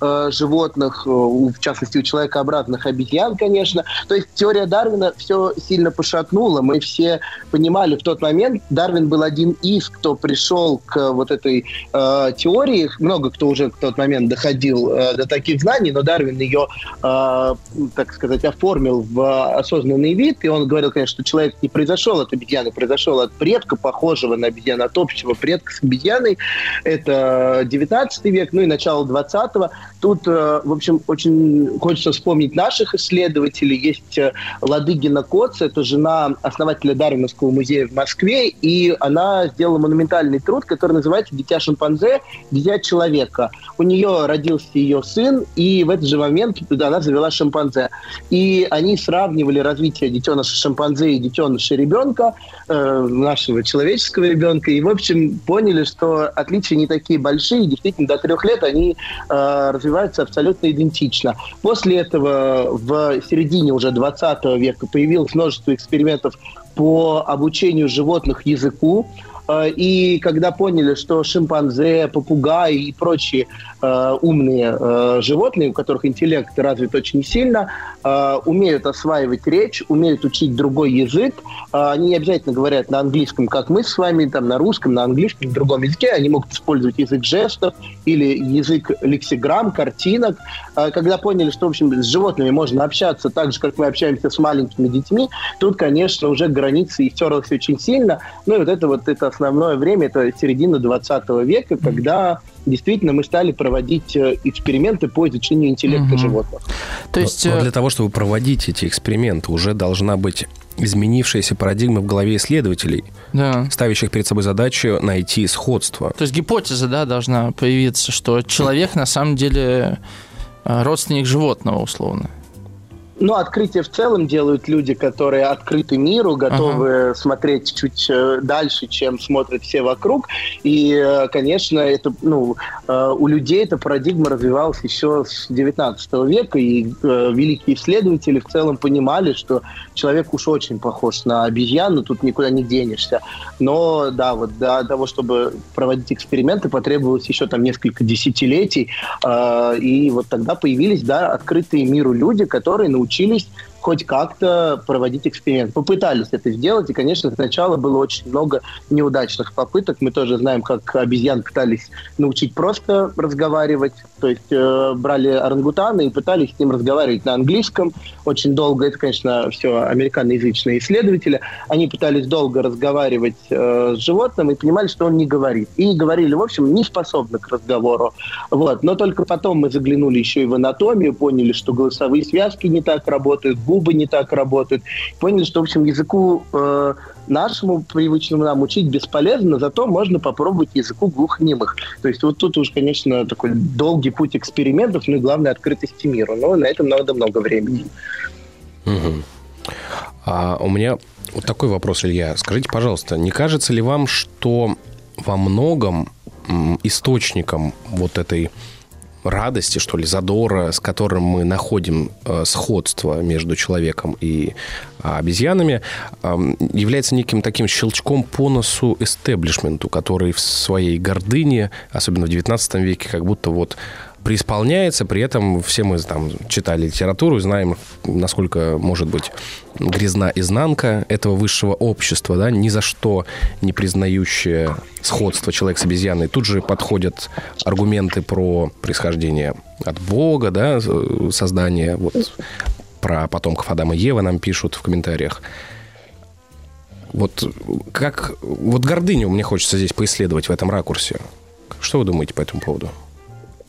э, животных, э, в частности, у человекообразных обезьян, конечно. То есть теория Дарвина все сильно пошатнула. Мы все понимали в тот момент, Дарвин был один из, кто пришел к вот этой э, теории. Много кто уже в тот момент доходил э, до таких знаний, но Дарвин ее, э, так сказать, оформил в осознанный вид. И он говорил, конечно, что человек не произошел от обезьяны, произошел от предка, похожего на обезьяну, от общего предка с обезьяной. Это 19 век, ну и начало 20-го. Тут, э, в общем, очень хочется вспомнить наших исследователей. Есть э, Ладыгина Коц, это жена основателя Дарвиновского музея в Москве, и она сделала монументальный труд, который называется «Дитя шимпанзе, дитя человека». У нее родился ее сын, и в этот же момент она завела шимпанзе. И они сравнивали развитие детеныша шимпанзе и детеныша ребенка, э, нашего человеческого ребенка, и, в общем, поняли, что отличия не такие большие, действительно, до трех лет они э, развиваются абсолютно идентично. После этого в середине уже 20 века появилось множество экспериментов по обучению животных языку, э, и когда поняли, что шимпанзе, попугаи и прочие э, умные э, животные, у которых интеллект развит очень сильно, э, умеют осваивать речь, умеют учить другой язык. Э, они не обязательно говорят на английском, как мы с вами, там, на русском, на английском, в другом языке. Они могут использовать язык жестов или язык лексиграмм, картинок. Э, когда поняли, что, в общем, с животными можно общаться так же, как мы общаемся с маленькими детьми, тут, конечно, уже границы истерлась очень сильно. Ну и вот это вот это основное время, это середина 20 века, когда действительно мы стали проводить э, эксперименты по изучению интеллекта Мгм. животных. То есть... Но э, для того, чтобы проводить эти эксперименты, уже должна быть изменившаяся парадигма в голове исследователей, Да. ставящих перед собой задачу найти сходство. То есть гипотеза, да, должна появиться, что человек на самом деле э, родственник животного, условно. Ну, открытие в целом делают люди, которые открыты миру, готовы смотреть чуть э, дальше, чем смотрят все вокруг. И, э, конечно, это, ну, э, у людей эта парадигма развивалась еще с 19 века, и великие исследователи в целом понимали, что человек уж очень похож на обезьяну, тут никуда не денешься. Но, да, вот для того, чтобы проводить эксперименты, потребовалось еще там несколько десятилетий, и вот тогда появились, да, открытые миру люди, которые научились учились хоть как-то проводить эксперимент. Попытались это сделать, и, конечно, сначала было очень много неудачных попыток. Мы тоже знаем, как обезьян пытались научить просто разговаривать. То есть э, брали орангутана и пытались с ним разговаривать на английском. Очень долго, это, конечно, все американоязычные исследователи, они пытались долго разговаривать э, с животным и понимали, что он не говорит. И говорили, в общем, не способны к разговору. Вот. Но только потом мы заглянули еще и в анатомию, поняли, что голосовые связки не так работают, губы не так работают. Поняли, что, в общем, языку э, нашему привычному нам учить бесполезно, зато можно попробовать языку глухонемых. То есть вот тут уж, конечно, такой долгий путь экспериментов, ну и главное открытости миру. Но на этом надо много времени. Мгм. А у меня вот такой вопрос, Илья. Скажите, пожалуйста, не кажется ли вам, что во многом источником вот этой радости, что ли, задора, с которым мы находим э, сходство между человеком и а, обезьянами, ам, является неким таким щелчком по носу эстеблишменту, который в своей гордыне, особенно в XIX веке, как будто вот преисполняется, при этом все мы там читали литературу знаем, насколько может быть грязна изнанка этого высшего общества, да, ни за что не признающее сходство человека с обезьяной. Тут же подходят аргументы про происхождение от Бога, да, создание, вот про потомков Адама и Евы нам пишут в комментариях. Вот как... Вот гордыню мне хочется здесь поисследовать в этом ракурсе. Что вы думаете по этому поводу?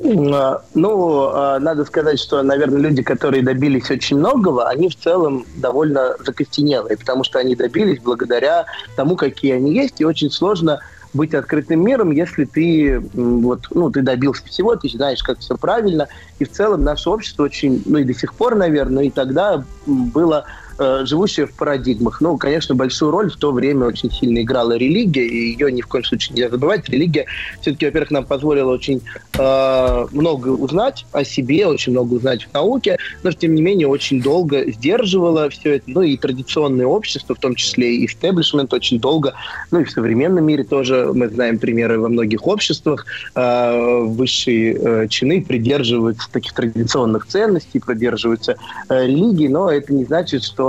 А, Ну, а, надо сказать, что, наверное, люди, которые добились очень многого, они в целом довольно закостенелые, потому что они добились благодаря тому, какие они есть, и очень сложно быть открытым миром, если ты вот, ну, ты добился всего, ты знаешь, как все правильно, и в целом наше общество очень, ну и до сих пор, наверное, и тогда было э, живущее в парадигмах. Ну, конечно, большую роль в то время очень сильно играла религия, и ее ни в коем случае нельзя забывать. Религия все-таки, во-первых, нам позволила очень э, много узнать о себе, очень много узнать в науке, но, тем не менее, очень долго сдерживала все это. Ну, и традиционное общество, в том числе и истеблишмент, очень долго, ну, и в современном мире тоже мы знаем примеры во многих обществах, э, высшие э, чины придерживаются таких традиционных ценностей, придерживаются э, религии, но это не значит, что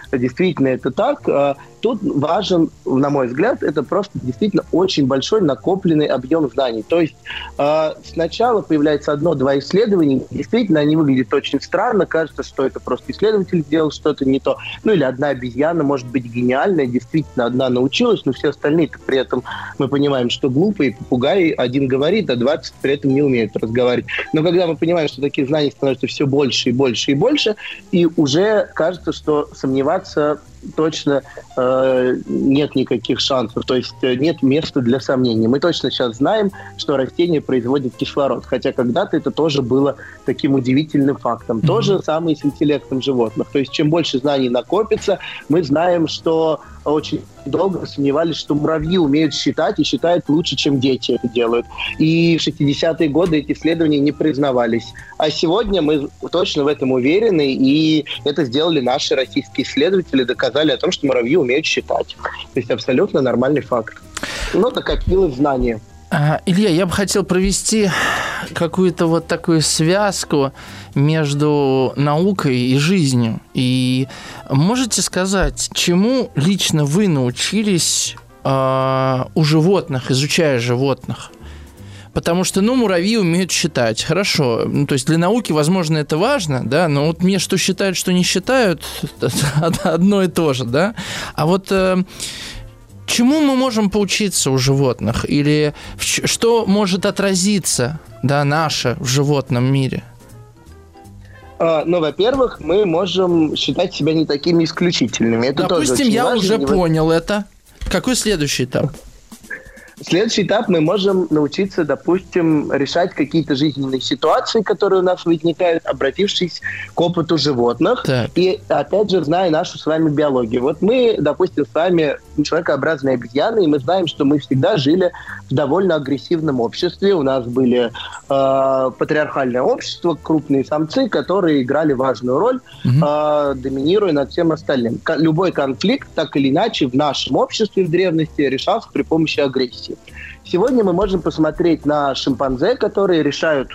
действительно это так. Э, тут важен, на мой взгляд, это просто действительно очень большой накопленный объем знаний. То есть э, сначала появляется одно-два исследования, действительно они выглядят очень странно, кажется, что это просто исследователь сделал что-то не то. Ну или одна обезьяна может быть гениальная, действительно одна научилась, но все остальные при этом мы понимаем, что глупые попугаи один говорит, а 20 при этом не умеют разговаривать. Но когда мы понимаем, что таких знаний становится все больше и больше и больше, и уже кажется, что сомневаться What's up? Точно э, нет никаких шансов, то есть э, нет места для сомнений. Мы точно сейчас знаем, что растение производит кислород, хотя когда-то это тоже было таким удивительным фактом. Mm-hmm. То же самое с интеллектом животных. То есть чем больше знаний накопится, мы знаем, что очень долго сомневались, что муравьи умеют считать и считают лучше, чем дети это делают. И в 60-е годы эти исследования не признавались. А сегодня мы точно в этом уверены, и это сделали наши российские исследователи, доказали о том, что муравьи умеют считать. То есть абсолютно нормальный факт. Но накопилось знание. А, Илья, я бы хотел провести какую-то вот такую связку между наукой и жизнью. И можете сказать, чему лично вы научились э, у животных, изучая животных? Потому что, ну, муравьи умеют считать. Хорошо. Ну, то есть для науки, возможно, это важно, да, но вот мне что считают, что не считают, [laughs] одно и то же, да. А вот э, чему мы можем поучиться у животных? Или что может отразиться, да, наше в животном мире? А, ну, во-первых, мы можем считать себя не такими исключительными. Это Допустим, тоже я важно. уже понял это. Какой следующий этап? Следующий этап мы можем научиться, допустим, решать какие-то жизненные ситуации, которые у нас возникают, обратившись к опыту животных. Так. И, опять же, зная нашу с вами биологию. Вот мы, допустим, с вами человекообразные обезьяны, и мы знаем, что мы всегда жили в довольно агрессивном обществе. У нас были э, патриархальное общество, крупные самцы, которые играли важную роль, угу. э, доминируя над всем остальным. Любой конфликт, так или иначе, в нашем обществе в древности решался при помощи агрессии. Сегодня мы можем посмотреть на шимпанзе, которые решают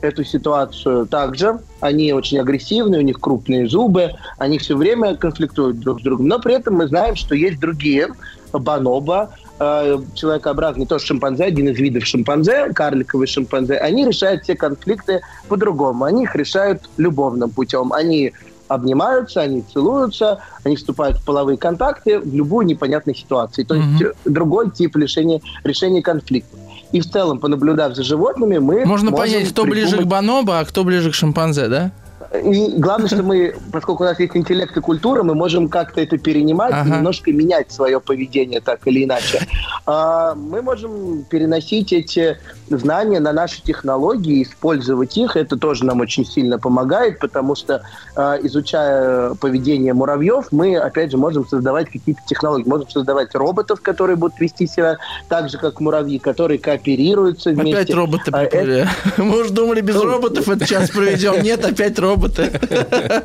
эту ситуацию также. Они очень агрессивные, у них крупные зубы, они все время конфликтуют друг с другом. Но при этом мы знаем, что есть другие, бонобо, э, человекообразные, тоже шимпанзе, один из видов шимпанзе, карликовые шимпанзе, они решают все конфликты по-другому. Они их решают любовным путем. Они обнимаются, они целуются, они вступают в половые контакты в любую непонятной ситуации. То mm-hmm. есть другой тип решения, решения конфликтов. И в целом, понаблюдав за животными, мы Можно понять, кто придумать... ближе к бонобо, а кто ближе к шимпанзе, да? И главное, что мы, поскольку у нас есть интеллект и культура, мы можем как-то это перенимать ага. и немножко менять свое поведение так или иначе. А, мы можем переносить эти знания на наши технологии, использовать их. Это тоже нам очень сильно помогает, потому что, а, изучая поведение муравьев, мы, опять же, можем создавать какие-то технологии. Можем создавать роботов, которые будут вести себя так же, как муравьи, которые кооперируются вместе. Опять роботы а, приплыли. [laughs] Мы уже думали, без роботов этот час проведем. Нет, опять роботы роботы.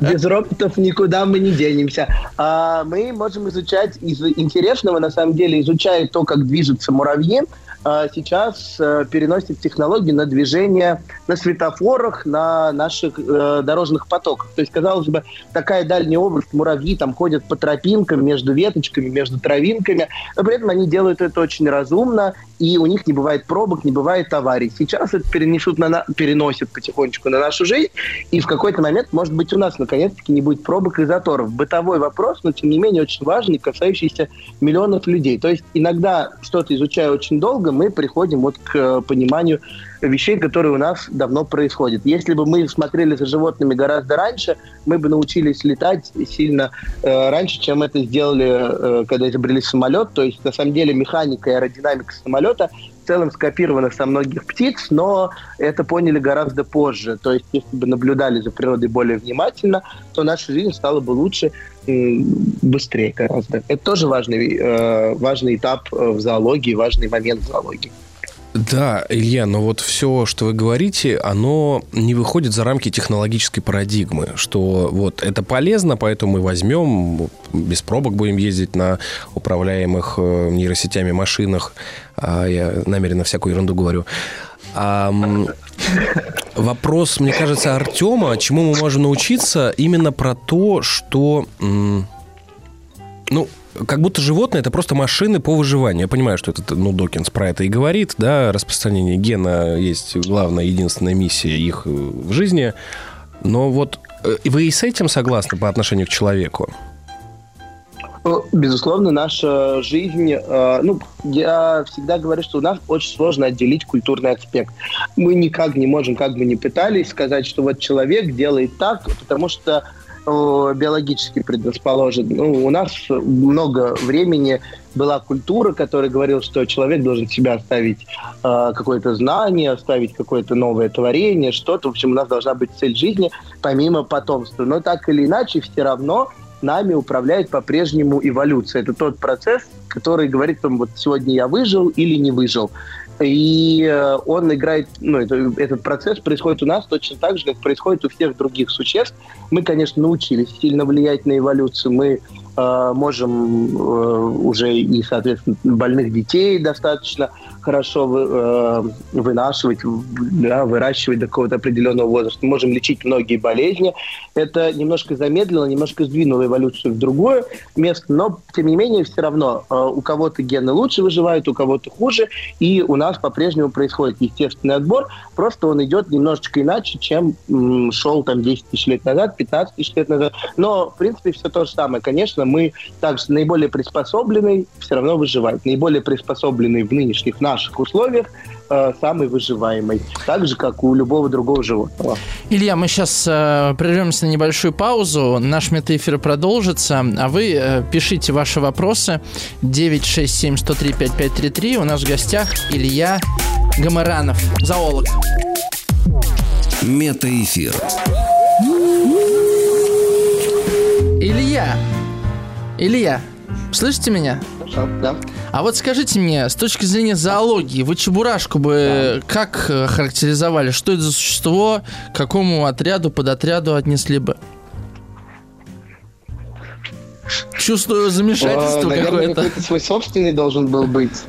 [laughs] Без роботов никуда мы не денемся. А мы можем изучать из интересного, на самом деле, изучая то, как движутся муравьи, сейчас э, переносит технологии на движение на светофорах, на наших э, дорожных потоках. То есть, казалось бы, такая дальняя область, муравьи там ходят по тропинкам между веточками, между травинками, но при этом они делают это очень разумно, и у них не бывает пробок, не бывает аварий. Сейчас это перенесут на, переносят потихонечку на нашу жизнь, и в какой-то момент, может быть, у нас наконец-таки не будет пробок и заторов. Бытовой вопрос, но тем не менее очень важный, касающийся миллионов людей. То есть иногда что-то изучая очень долго, мы приходим вот к э, пониманию вещей, которые у нас давно происходят. Если бы мы смотрели за животными гораздо раньше, мы бы научились летать сильно э, раньше, чем это сделали, э, когда изобрели самолет. То есть, на самом деле, механика и аэродинамика самолета в целом скопированы со многих птиц, но это поняли гораздо позже. То есть, если бы наблюдали за природой более внимательно, то наша жизнь стала бы лучше быстрее гораздо. Это тоже важный, э, важный этап э, в зоологии, важный момент в зоологии. Да, Илья, но вот все, что вы говорите, оно не выходит за рамки технологической парадигмы, что вот это полезно, поэтому мы возьмем, без пробок будем ездить на управляемых э, нейросетями машинах. А я намеренно всякую ерунду говорю. А, вопрос, мне кажется, Артема, чему мы можем научиться, именно про то, что Ну, как будто животные это просто машины по выживанию. Я понимаю, что это, ну, Докинс про это и говорит, да, распространение гена есть главная, единственная миссия их в жизни. Но вот э, вы и с этим согласны по отношению к человеку? Ну, безусловно, наша жизнь, э, ну, я всегда говорю, что у нас очень сложно отделить культурный аспект. Мы никак не можем, как бы ни пытались, сказать, что вот человек делает так, потому что биологически предрасположен. Ну, у нас много времени была культура, которая говорила, что человек должен себя оставить э, какое-то знание, оставить какое-то новое творение, что-то. В общем, у нас должна быть цель жизни помимо потомства. Но так или иначе, все равно нами управляет по-прежнему эволюция. Это тот процесс, который говорит, там, вот сегодня я выжил или не выжил. И э, он играет, ну, это, этот процесс происходит у нас точно так же, как происходит у всех других существ. Мы, конечно, научились сильно влиять на эволюцию. Мы можем э, уже и, соответственно, больных детей достаточно хорошо э, вынашивать, да, выращивать до какого-то определенного возраста. Можем лечить многие болезни. Это немножко замедлило, немножко сдвинуло эволюцию в другое место, но, тем не менее, все равно э, у кого-то гены лучше выживают, у кого-то хуже, и у нас по-прежнему происходит естественный отбор, просто он идет немножечко иначе, чем шел там 10 тысяч лет назад, 15 тысяч лет назад. Но, в принципе, все то же самое. Конечно, мы также наиболее приспособленный все равно выживать. Наиболее приспособленный в нынешних наших наших условиях э, самый выживаемый, так же, как у любого другого животного. Илья, мы сейчас э, прервемся на небольшую паузу, наш метаэфир продолжится, а вы э, пишите ваши вопросы 967-103-5533, у нас в гостях Илья Гамаранов, зоолог. Метаэфир. Илья, Илья, слышите меня? Да. А вот скажите мне, с точки зрения зоологии, вы чебурашку бы да. как э, характеризовали? Что это за существо? К какому отряду, подотряду отнесли бы? Чувствую замешательство Наверное, какое-то. какой-то свой собственный должен был быть.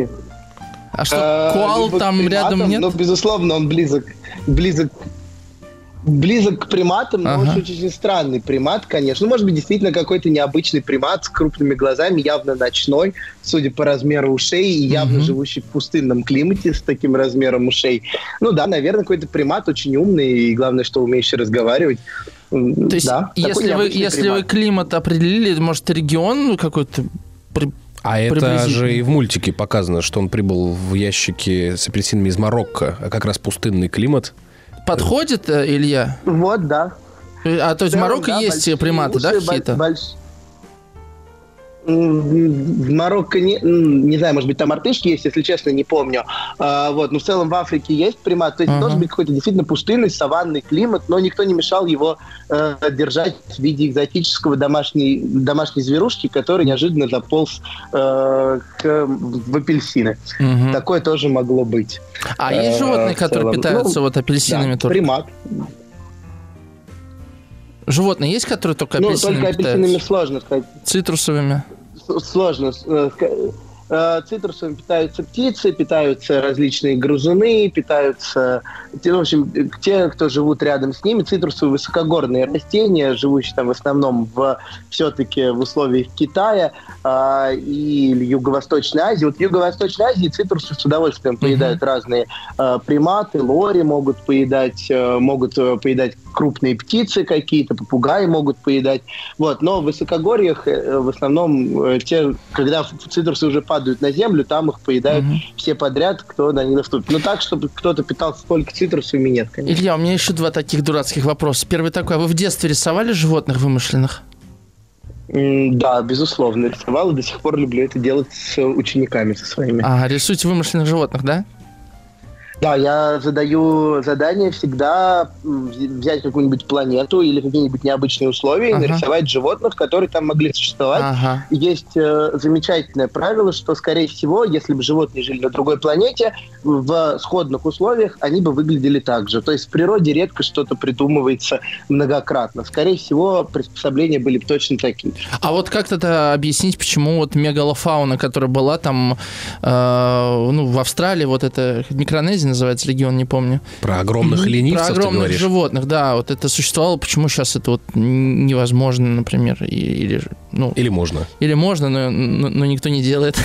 А что, коал там рядом нет? Ну, безусловно, он близок, близок близок к приматам, но ага. очень, очень странный примат, конечно. Ну, может быть, действительно какой-то необычный примат с крупными глазами, явно ночной, судя по размеру ушей, и явно угу. живущий в пустынном климате с таким размером ушей. Ну да, наверное, какой-то примат очень умный, и главное, что умеющий разговаривать. То есть, да, если, вы, если вы климат определили, может, регион какой-то а это же и в мультике показано, что он прибыл в ящике с апельсинами из Марокко, а как раз пустынный климат подходит, э, Илья? Вот, да. А то есть в Марокко да, есть приматы, да, какие-то? Больш... В Марокко не, не знаю, может быть, там артышки есть, если честно, не помню. А, вот, но в целом в Африке есть примат. То есть uh-huh. должен быть какой-то действительно пустынный, саванный климат, но никто не мешал его э, держать в виде экзотического домашней, домашней зверушки, который неожиданно заполз э, к, в апельсины. Uh-huh. Такое тоже могло быть. А э, есть животные, которые питаются ну, вот апельсинами да, только? Примат. Животные есть, которые только апельсинами Ну, только апельсинами питаются? сложно сказать. Цитрусовыми? Сложно. Э, цитрусами питаются птицы, питаются различные грызуны, питаются, в общем, те, кто живут рядом с ними. Цитрусовые высокогорные растения, живущие там в основном в, все-таки в условиях Китая э, и Юго-Восточной Азии. Вот в Юго-Восточной Азии цитрусы с удовольствием поедают mm-hmm. разные э, приматы, лори могут поедать, э, могут э, поедать крупные птицы какие-то, попугаи могут поедать. Вот. Но в высокогорьях э, в основном э, те, когда цитрусы уже падают на землю, там их поедают угу. все подряд, кто на них наступит. Но так, чтобы кто-то питался только цитрусами, нет, конечно. Илья, у меня еще два таких дурацких вопроса. Первый такой, а вы в детстве рисовали животных вымышленных? Да, безусловно, рисовал и до сих пор люблю это делать с учениками со своими. А, рисуете вымышленных животных, да? Да, я задаю задание всегда взять какую-нибудь планету или какие-нибудь необычные условия ага. и нарисовать животных, которые там могли существовать. Ага. Есть э, замечательное правило, что, скорее всего, если бы животные жили на другой планете, в сходных условиях они бы выглядели так же. То есть в природе редко что-то придумывается многократно. Скорее всего, приспособления были бы точно такие. А вот как тогда объяснить, почему вот мегалофауна, которая была там э, ну, в Австралии, вот это Микронезия, Азии называется регион, не помню. Про огромных ленивцев Про огромных животных, да, вот это существовало. Почему сейчас это вот невозможно, например, или, ну, Или можно? или можно, но, но, но никто не делает.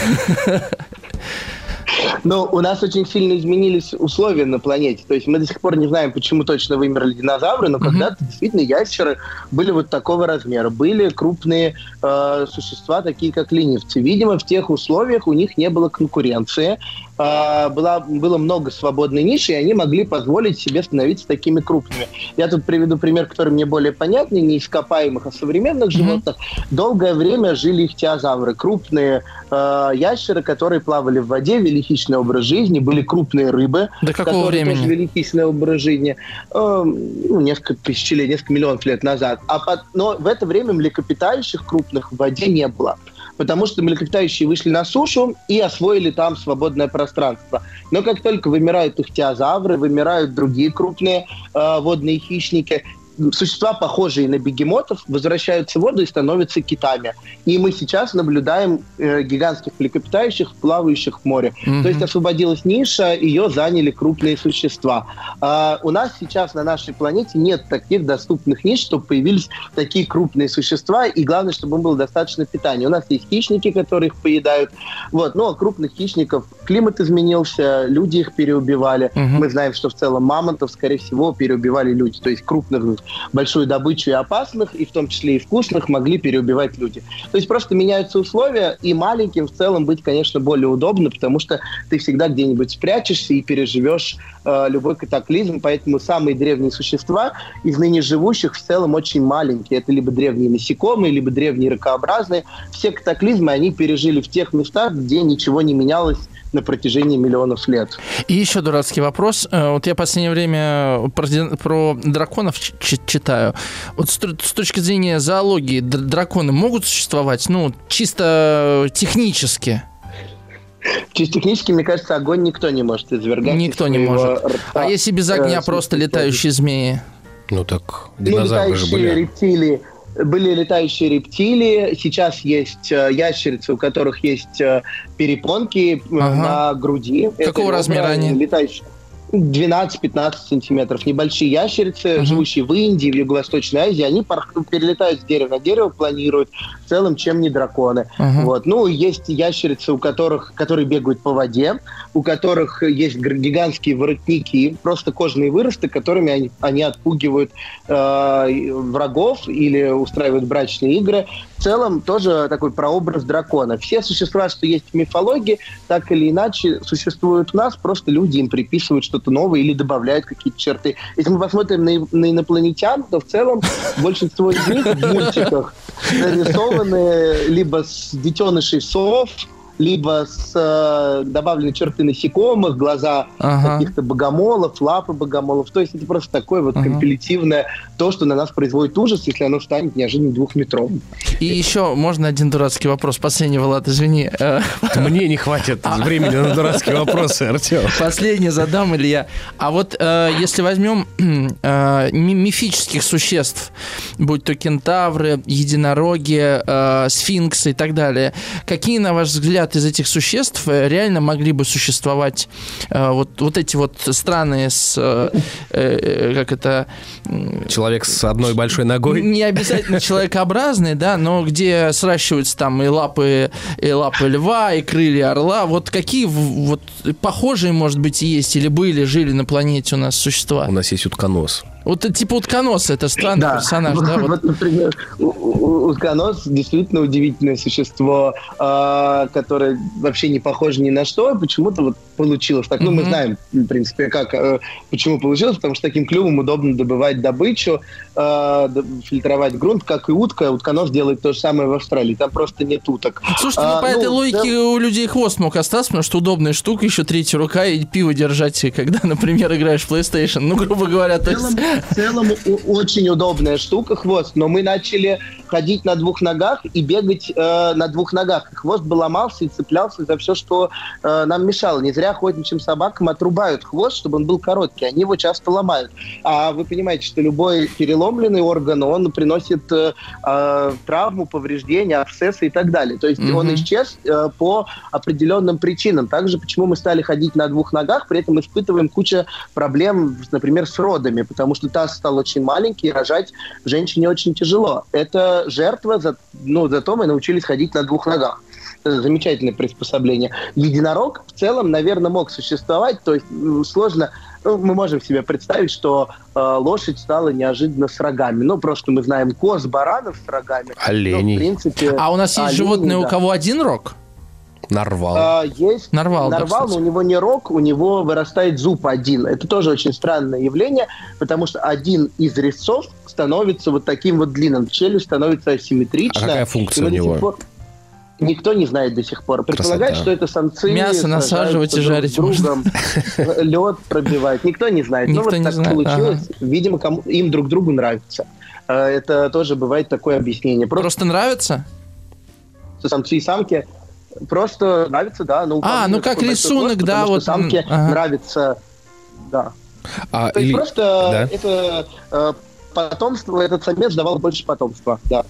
Но у нас очень сильно изменились условия на планете. То есть мы до сих пор не знаем, почему точно вымерли динозавры, но когда-то действительно ящеры были вот такого размера. Были крупные э, существа, такие как ленивцы. Видимо, в тех условиях у них не было конкуренции. Э, была, было много свободной ниши, и они могли позволить себе становиться такими крупными. Я тут приведу пример, который мне более понятный, не ископаемых, а современных животных. Долгое время жили ихтиозавры, крупные э, ящеры, которые плавали в воде, вели хищный образ жизни, были крупные рыбы, До какого которые тоже времени? вели хищный образ жизни, э, ну, несколько тысячелетий, несколько миллионов лет назад. А под- но в это время млекопитающих крупных в воде не было. Потому что млекопитающие вышли на сушу и освоили там свободное пространство. Но как только вымирают ихтиозавры, вымирают другие крупные э, водные хищники, существа, похожие на бегемотов, возвращаются в воду и становятся китами. И мы сейчас наблюдаем э, гигантских млекопитающих, плавающих в море. Мгм. То есть освободилась ниша, ее заняли крупные существа. А, у нас сейчас на нашей планете нет таких доступных ниш, чтобы появились такие крупные существа, и главное, чтобы им было достаточно питания. У нас есть хищники, которые их поедают. Вот. Но крупных хищников климат изменился, люди их переубивали. Мгм. Мы знаем, что в целом мамонтов, скорее всего, переубивали люди. То есть крупных, большую добычу и опасных, и в том числе и вкусных, могли переубивать люди. То есть просто меняются условия, и маленьким в целом быть, конечно, более удобно, потому что ты всегда где-нибудь спрячешься и переживешь э, любой катаклизм. Поэтому самые древние существа из ныне живущих в целом очень маленькие. Это либо древние насекомые, либо древние ракообразные. Все катаклизмы они пережили в тех местах, где ничего не менялось на протяжении миллионов лет. И еще дурацкий вопрос. Э, Вот я в последнее время про, про драконов читаю. Вот с, с точки зрения зоологии д- драконы могут существовать, ну, чисто технически? Чисто технически, мне кажется, огонь никто не может извергать. Никто не может. рта. А если без огня э, просто летающие змеи? Ну так, Ну, динозавры же летающие были. рептилии. Были летающие рептилии. Сейчас есть э, ящерицы, у которых есть э, перепонки э, Ага. на груди. Какого Это размера они? Летающие. 12-15 сантиметров. Небольшие ящерицы, Мгм. живущие в Индии, в Юго-Восточной Азии, они перелетают с дерева на дерево, планируют. В целом, чем не драконы. Ага. Вот. Ну, есть ящерицы, у которых, которые бегают по воде, у которых есть гигантские воротники, просто кожные выросты, которыми они, они отпугивают э, врагов или устраивают брачные игры. В целом, тоже такой прообраз дракона. Все существа, что есть в мифологии, так или иначе существуют у нас, просто люди им приписывают что-то новое или добавляют какие-то черты. Если мы посмотрим на, на инопланетян, то в целом [laughs] большинство из них в мультиках нарисованы либо с детенышей сов, либо с э, добавлены черты насекомых, глаза Ага. каких-то богомолов, лапы богомолов. То есть это просто такое вот Ага. компилятивное то, что на нас производит ужас, если оно станет неожиданно двухметровым. И еще можно один дурацкий вопрос. Последний, Влад, извини. Э, [laughs] Мне не хватит времени на дурацкие вопросы, Артем. Последний задам, Илья. А вот э, если возьмем [clears throat] э, ми- мифических существ, будь то кентавры, единороги, э, сфинксы и так далее, какие, на ваш взгляд, из этих существ э, реально могли бы существовать э, вот, вот эти вот страны с, э, э, как это, Человек с одной большой ногой. не обязательно человекообразные, да, но где сращиваются там и лапы, и лапы льва, и крылья орла. Вот какие вот похожие, может быть, есть или были, жили на планете у нас существа? У нас есть утконос. Вот это типа утконос, это странный персонаж, да? Вот, Вот. например, утконос действительно удивительное существо, а, которое вообще не похоже ни на что, почему-то вот получилось так. Ну, мы знаем, в принципе, как, э, почему получилось, потому что таким клювом удобно добывать добычу, э, д- фильтровать грунт, как и утка. Утконос делает то же самое в Австралии, там просто нет уток. Слушайте, ну А, по этой ну, логике у людей хвост мог остаться, потому что удобная штука, еще третья рука и пиво держать, когда, [laughs] например, играешь в PlayStation. Ну, грубо говоря, то есть в целом очень удобная штука, хвост, но мы начали ходить на двух ногах и бегать э, на двух ногах. Хвост бы ломался и цеплялся за все, что э, нам мешало. Не зря охотничьим собакам отрубают хвост, чтобы он был короткий. Они его часто ломают. А вы понимаете, что любой переломленный орган, он приносит э, э, травму, повреждения, абсцессы и так далее. То есть mm-hmm. он исчез э, по определенным причинам. Также почему мы стали ходить на двух ногах, при этом испытываем кучу проблем, например, с родами, потому что таз стал очень маленький, и рожать женщине очень тяжело. Это жертва, за, ну, зато мы научились ходить на двух ногах. Это замечательное приспособление. Единорог в целом, наверное, мог существовать, то есть сложно ну, мы можем себе представить, что э, лошадь стала неожиданно с рогами. Ну, просто мы знаем коз, баранов с рогами. Оленей. Ну, в принципе, а у нас есть оленей, животные, да. у кого один рог? Нарвал. А, есть нарвал, нарвал да, но у него не рог, у него вырастает зуб один. Это тоже очень странное явление, потому что один из резцов становится вот таким вот длинным. Челюсть становится асимметричной. А какая функция у него? Пор... Никто не знает до сих пор. Предполагают, что это самцы. Мясо насаживать и жарить друг другом, [laughs] лед пробивать. Никто не знает. Ну, Никто вот так знает. получилось. Ага. Видимо, кому, им друг другу нравится. А, это тоже бывает такое объяснение. Просто, Просто нравится? Самцы и самки Просто нравится, да. Ну, а, ну как рисунок, рост, да, вот. Самке ага. нравится, да. А, То или... есть просто да. это э, потомство, этот самец давал больше потомства, да.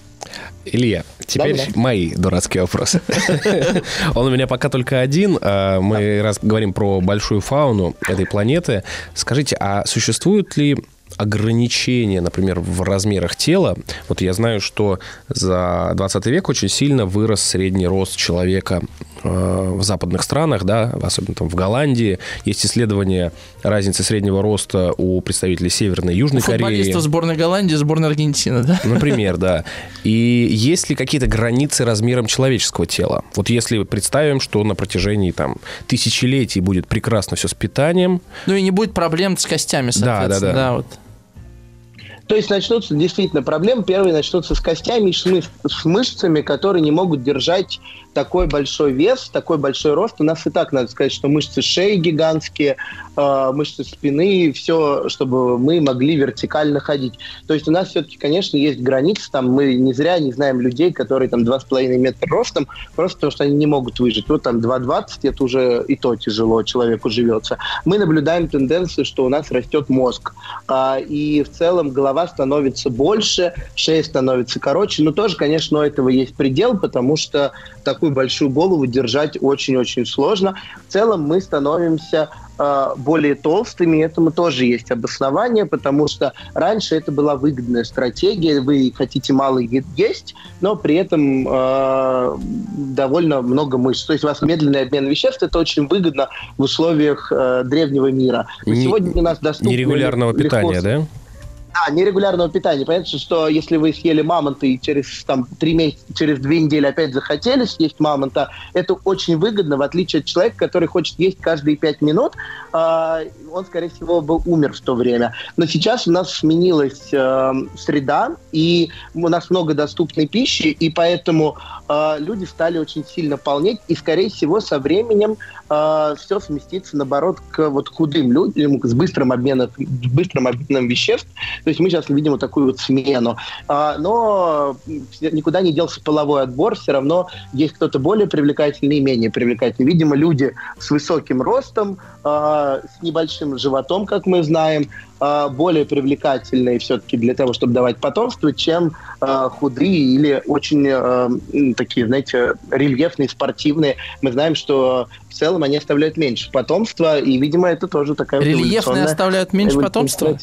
Илья, теперь да, да. мои дурацкие вопросы. [laughs] Он у меня пока только один. А, мы раз говорим про большую фауну этой планеты. Скажите, а существуют ли ограничения, например, в размерах тела. Вот я знаю, что за 20 век очень сильно вырос средний рост человека э, в западных странах, да, особенно там в Голландии. Есть исследования разницы среднего роста у представителей Северной и Южной Кореи. Футболистов сборной Голландии, сборной Аргентины, да? [laughs] Например, да. И есть ли какие-то границы размером человеческого тела? Вот если представим, что на протяжении там тысячелетий будет прекрасно все с питанием. Ну и не будет проблем с костями, соответственно. Да, да, да. да вот. То есть начнутся действительно проблемы. Первые начнутся с костями и с мышцами, которые не могут держать такой большой вес, такой большой рост. У нас и так, надо сказать, что мышцы шеи гигантские, э, мышцы спины, все, чтобы мы могли вертикально ходить. То есть у нас все-таки, конечно, есть границы. Там мы не зря не знаем людей, которые там 2,5 метра ростом, просто потому что они не могут выжить. Вот там 2,20, это уже и то тяжело человеку живется. Мы наблюдаем тенденцию, что у нас растет мозг. Э, и в целом голова становится больше, шея становится короче. Но тоже, конечно, у этого есть предел, потому что так такую большую голову держать очень-очень сложно. В целом мы становимся э, более толстыми, этому тоже есть обоснование, потому что раньше это была выгодная стратегия, вы хотите мало есть, но при этом э, довольно много мышц. То есть у вас медленный обмен веществ, это очень выгодно в условиях э, древнего мира. Не, сегодня у нас доступно нерегулярного легко, питания, да? Да, нерегулярного питания. Понятно, что если вы съели мамонта и через там, три месяца, через две недели опять захотели съесть мамонта, это очень выгодно, в отличие от человека, который хочет есть каждые пять минут, э, он, скорее всего, был умер в то время. Но сейчас у нас сменилась э, среда, и у нас много доступной пищи, и поэтому э, люди стали очень сильно полнеть, и, скорее всего, со временем э, все сместится, наоборот, к вот худым людям, с быстрым обменом, быстрым обменом веществ. То есть мы сейчас видим вот такую вот смену. Э, но никуда не делся половой отбор, все равно есть кто-то более привлекательный и менее привлекательный. Видимо, люди с высоким ростом, э, с небольшим животом, как мы знаем, э, более привлекательные все-таки для того, чтобы давать потомство, чем э, худые или очень э, такие, знаете, рельефные, спортивные. Мы знаем, что в целом они оставляют меньше потомства, и, видимо, это тоже такая Рельефные оставляют меньше потомства?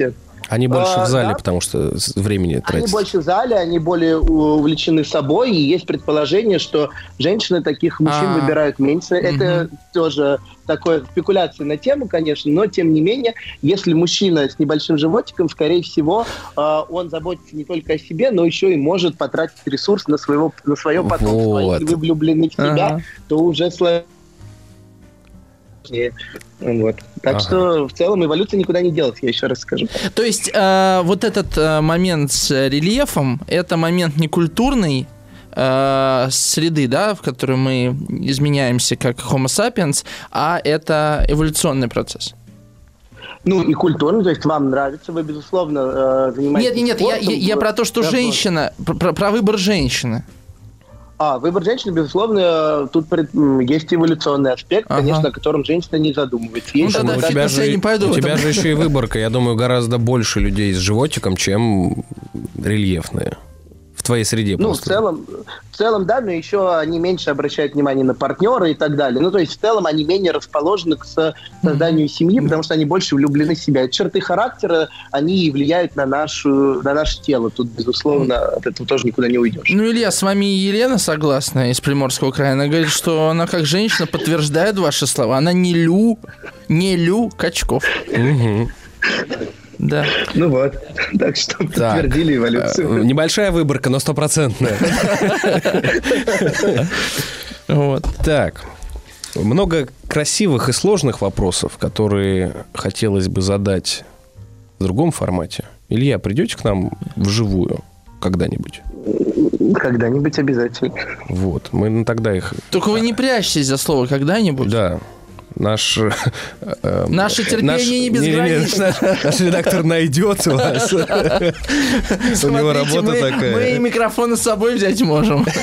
Они больше а, в зале, да. потому что времени тратится. Они больше в зале, они более увлечены собой, и есть предположение, что женщины таких мужчин А-а-а. выбирают меньше. Угу. Это тоже такое спекуляция на тему, конечно, но тем не менее, если мужчина с небольшим животиком, скорее всего, э, он заботится не только о себе, но еще и может потратить ресурс на, своего, на свое потомство. Вот. Если вы влюблены в себя, ага. то уже сложнее. Вот. Так ага. что в целом эволюция никуда не делась, я еще раз скажу. То есть э, вот этот э, момент с рельефом, это момент не культурный, э, среды, да, в которой мы изменяемся как Homo sapiens, а это эволюционный процесс. Ну и культурно, то есть вам нравится, вы, безусловно, э, занимаетесь Нет, нет, нет, я, я, я про то, что да, женщина, про, про выбор женщины. А, выбор женщины, безусловно, тут есть эволюционный аспект, Ага. конечно, о котором женщина не задумывается. Есть Ну, тогда у тебя, же, я не пойду у тебя же еще и выборка. Я думаю, гораздо больше людей с животиком, чем рельефные. В твоей среде Ну, в просто. целом, в целом, да, но еще они меньше обращают внимание на партнера и так далее. Ну, то есть, в целом, они менее расположены к со- созданию семьи, потому что они больше влюблены в себя. Черты характера, они и влияют на, нашу, на наше тело. Тут, безусловно, от этого тоже никуда не уйдешь. Ну, Илья, с вами Елена согласна из Приморского края. Она говорит, что она как женщина подтверждает ваши слова. Она не Лю, не Лю Качков. Мгм. Да. Ну вот, [laughs] так что подтвердили Э, эволюцию. Небольшая выборка, но стопроцентная. [laughs] Вот. Так, много красивых и сложных вопросов, которые хотелось бы задать в другом формате. Илья, придете к нам вживую когда-нибудь? Когда-нибудь обязательно. Вот, мы тогда их... Только вы не прячьтесь за слово когда-нибудь. Да, наш... э, э, Наше терпение наш- не безгранично. Наш, наш редактор найдет вас. [laughs] У него работа такая. мы и микрофоны с собой взять можем. [laughs]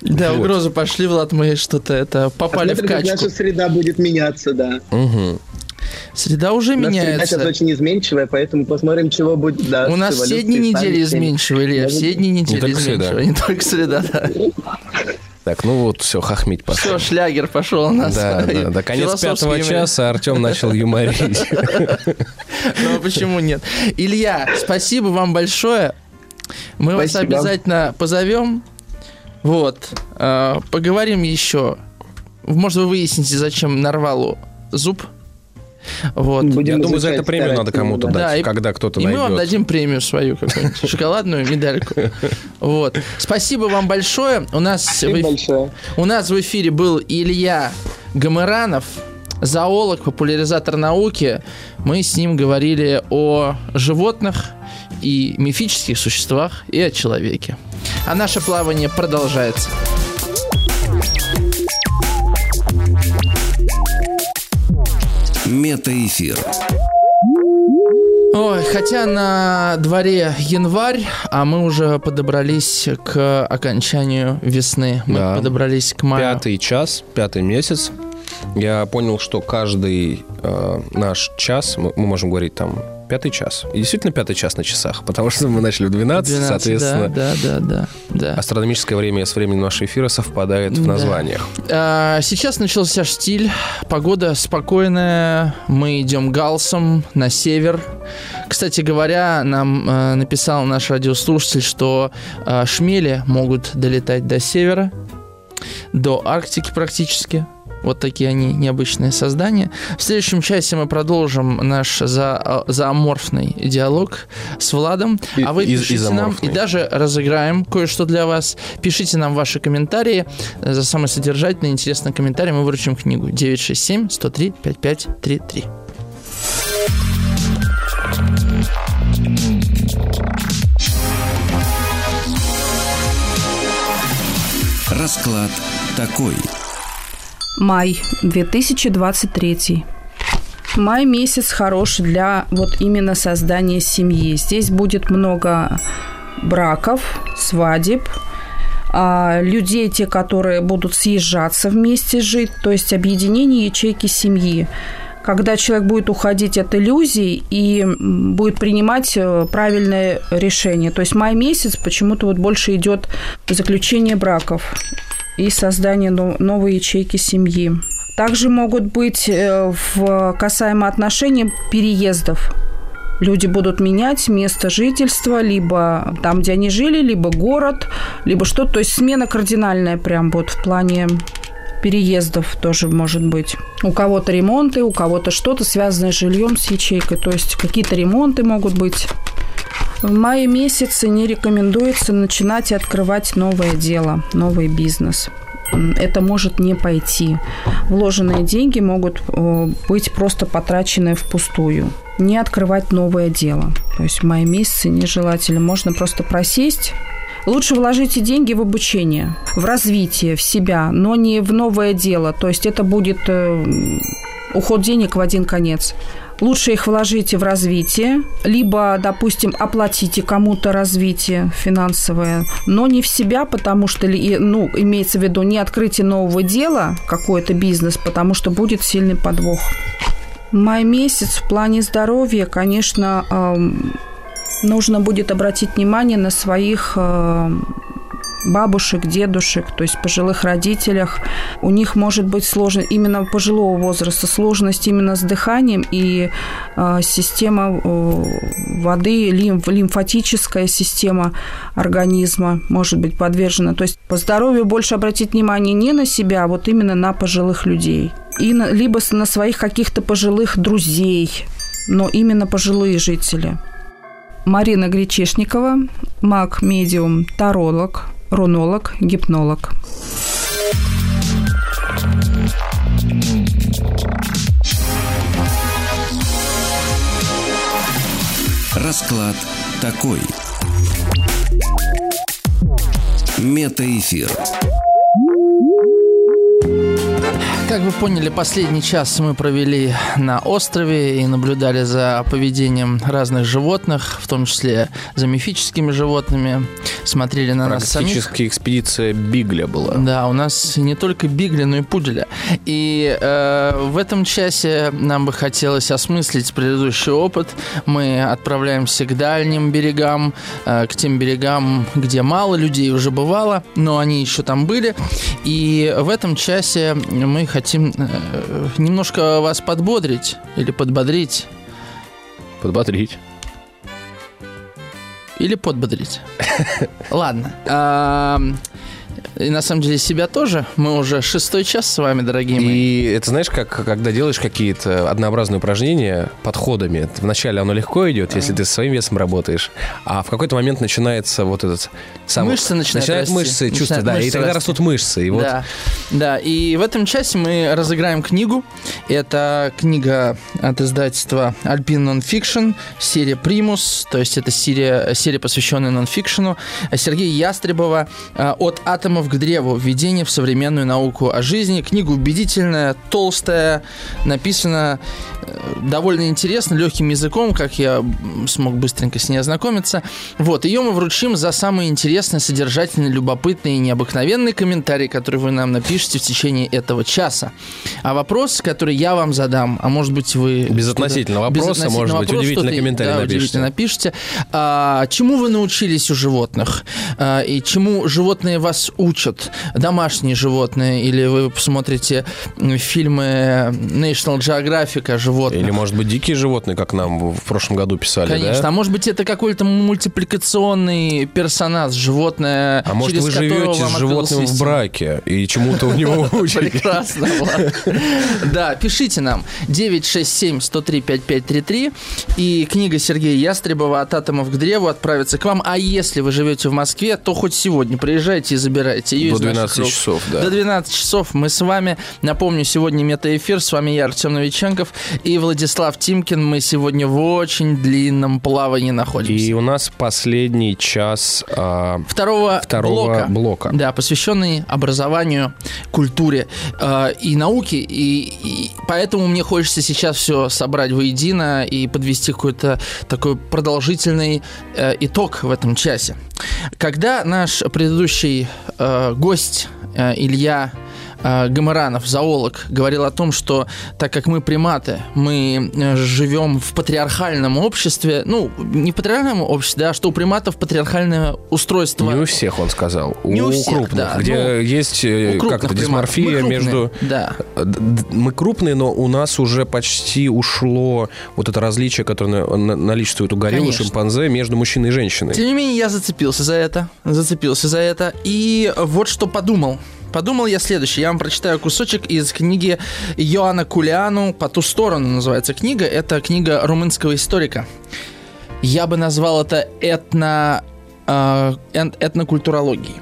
Да, Вот. угрозы пошли, Влад, мы что-то это попали в Посмотрим, как качку. наша среда будет меняться, да. Мгм. Среда уже У нас среда меняется. сейчас очень изменчивая, поэтому посмотрим, чего будет. Да, У нас все дни недели изменчивые, Илья, все дни недели только среда. изменчивые, не только среда, да. [laughs] Так, ну вот, все, хохмить пошел. Все, шлягер пошел у нас. Да, [laughs] да, до конец пятого часа Артем начал юморить. [laughs] Ну, а почему нет? Илья, спасибо вам большое. Мы вас обязательно позовем. Вот. э, Поговорим еще. Может, вы выясните, зачем Нарвалу зуб. Вот. Будем Я думаю, за это премию надо кому-то да. Да, дать, и- когда кто-то И мы вам найдет. дадим премию свою какую-нибудь, [laughs] шоколадную медальку. Вот. Спасибо вам большое. У нас, Спасибо в, эф- большое. у нас в эфире был Илья Гамыранов, зоолог, популяризатор науки. Мы с ним говорили о животных и мифических существах, и о человеке. А наше плавание продолжается. Метаэфир. Ой, хотя на дворе январь, а мы уже подобрались к окончанию весны. Мы Да. подобрались к маю. Пятый час, пятый месяц. Я понял, что каждый э, наш час, мы, мы можем говорить там пятый час. И действительно пятый час на часах, потому что мы начали в 12, 12, соответственно, Да, да, да, да. астрономическое время с временем нашего эфира совпадает в Да. названиях. А, Сейчас начался штиль, погода спокойная, мы идем галсом на север. Кстати говоря, нам э, написал наш радиослушатель, что э, шмели могут долетать до севера, до Арктики практически. Вот такие они необычные создания. В следующем часе мы продолжим наш за, зооморфный диалог с Владом. И- а вы и- пишите нам и даже разыграем кое-что для вас. Пишите нам ваши комментарии. За самый содержательный, интересный комментарий мы выручим книгу 967 103 5533. Расклад такой. Май 2023. Май месяц хороший для вот именно создания семьи. Здесь будет много браков, свадеб, а, людей, те, которые будут съезжаться вместе жить, то есть объединение ячейки семьи. Когда человек будет уходить от иллюзий и будет принимать э, правильное решение. То есть май месяц почему-то вот больше идет заключение браков и создание но- новой ячейки семьи. Также могут быть э, в касаемо отношений переездов. Люди будут менять место жительства, либо там, где они жили, либо город, либо что-то. То есть смена кардинальная прям вот в плане переездов тоже может быть. У кого-то ремонты, у кого-то что-то связанное с жильем, с ячейкой. То есть какие-то ремонты могут быть. В мае месяце не рекомендуется начинать и открывать новое дело, новый бизнес. Это может не пойти. Вложенные деньги могут быть просто потрачены впустую. Не открывать новое дело. То есть в мае месяце нежелательно. Можно просто просесть, Лучше вложите деньги в обучение, в развитие, в себя, но не в новое дело. То есть это будет э, уход денег в один конец. Лучше их вложите в развитие, либо, допустим, оплатите кому-то развитие финансовое, но не в себя, потому что, ну, имеется в виду, не открытие нового дела, какой-то бизнес, потому что будет сильный подвох. Май месяц в плане здоровья, конечно, нужно будет обратить внимание на своих бабушек, дедушек, то есть пожилых родителях. У них может быть сложность именно пожилого возраста, сложность именно с дыханием и э, система э, воды, лимф, лимфатическая система организма может быть подвержена. То есть по здоровью больше обратить внимание не на себя, а вот именно на пожилых людей. И на, либо на своих каких-то пожилых друзей, но именно пожилые жители. Марина Гречешникова, маг-медиум, таролог, рунолог, гипнолог. Расклад такой. Метаэфир. Как вы поняли, последний час мы провели на острове и наблюдали за поведением разных животных, в том числе за мифическими животными. Смотрели на нас самих. Практически экспедиция Бигля была. Да, у нас не только Бигля, но и Пуделя. И э, в этом часе нам бы хотелось осмыслить предыдущий опыт. Мы отправляемся к дальним берегам, э, к тем берегам, где мало людей уже бывало, но они еще там были. И в этом часе мы хотим хотим э, немножко вас подбодрить или подбодрить. Подбодрить. Или подбодрить. [laughs] Ладно. И на самом деле себя тоже. Мы уже шестой час с вами, дорогие мои. И это знаешь, как когда делаешь какие-то однообразные упражнения подходами. Вначале оно легко идет, если ты со своим весом работаешь, а в какой-то момент начинается вот этот сам... Мышцы начинают Начинают мышцы чувствовать, да, и тогда расти. растут мышцы. И вот... Да, да, и в этом часе мы разыграем книгу. Это книга от издательства Alpine Nonfiction, серия Primus, то есть это серия, серия посвященная нонфикшену. Сергея Ястребова э, «От атомов к древу. Введение в современную науку о жизни». Книга убедительная, толстая, написана э, довольно интересно, легким языком, как я смог быстренько с ней ознакомиться. Вот, ее мы вручим за самые интересные, содержательные, любопытные и необыкновенные комментарии, которые вы нам напишите в течение этого часа. А вопрос, который я вам задам, а может быть вы... Безотносительно вопроса, безотносительно может вопрос, быть, удивительный комментарий да, напишите. напишите. А, чему вы научились у животных? А, и чему животные вас учат? Учат домашние животные, или вы посмотрите фильмы National Geographic о животных. Или, может быть, дикие животные, как нам в прошлом году писали, Конечно, да? а может быть, это какой-то мультипликационный персонаж, животное, А может, вы живете с животным в браке и чему-то у него [laughs] учите? Прекрасно, Да, пишите нам 967-103-5533 и книга Сергея Ястребова «От атомов к древу» отправится к вам. А если вы живете в Москве, то хоть сегодня приезжайте и забирайте слушаете ее До 12 часов, да. До 12 часов мы с вами. Напомню, сегодня метаэфир. С вами я, Артем Новиченков и Владислав Тимкин. Мы сегодня в очень длинном плавании находимся. И у нас последний час а, второго, второго блока, блока. Да, посвященный образованию, культуре э, и науке. И, и поэтому мне хочется сейчас все собрать воедино и подвести какой-то такой продолжительный э, итог в этом часе. Когда наш предыдущий э, гость э, Илья э, Гамаранов, зоолог, говорил о том, что так как мы приматы, мы э, живем в патриархальном обществе, ну, не в патриархальном обществе, да, что у приматов патриархальное устройство. Не у всех, он сказал. Не у, у всех, крупных, да. где ну, есть э, как это, дисморфия между... Да. Мы крупные, но у нас уже почти ушло вот это различие, которое наличествует у гориллы, шимпанзе между мужчиной и женщиной. Тем не менее, я зацепился за это. Зацепился за это. И вот что подумал. Подумал я следующее. Я вам прочитаю кусочек из книги Йоанна Кулиану «По ту сторону» называется книга. Это книга румынского историка. Я бы назвал это этно, э, этнокультурологией.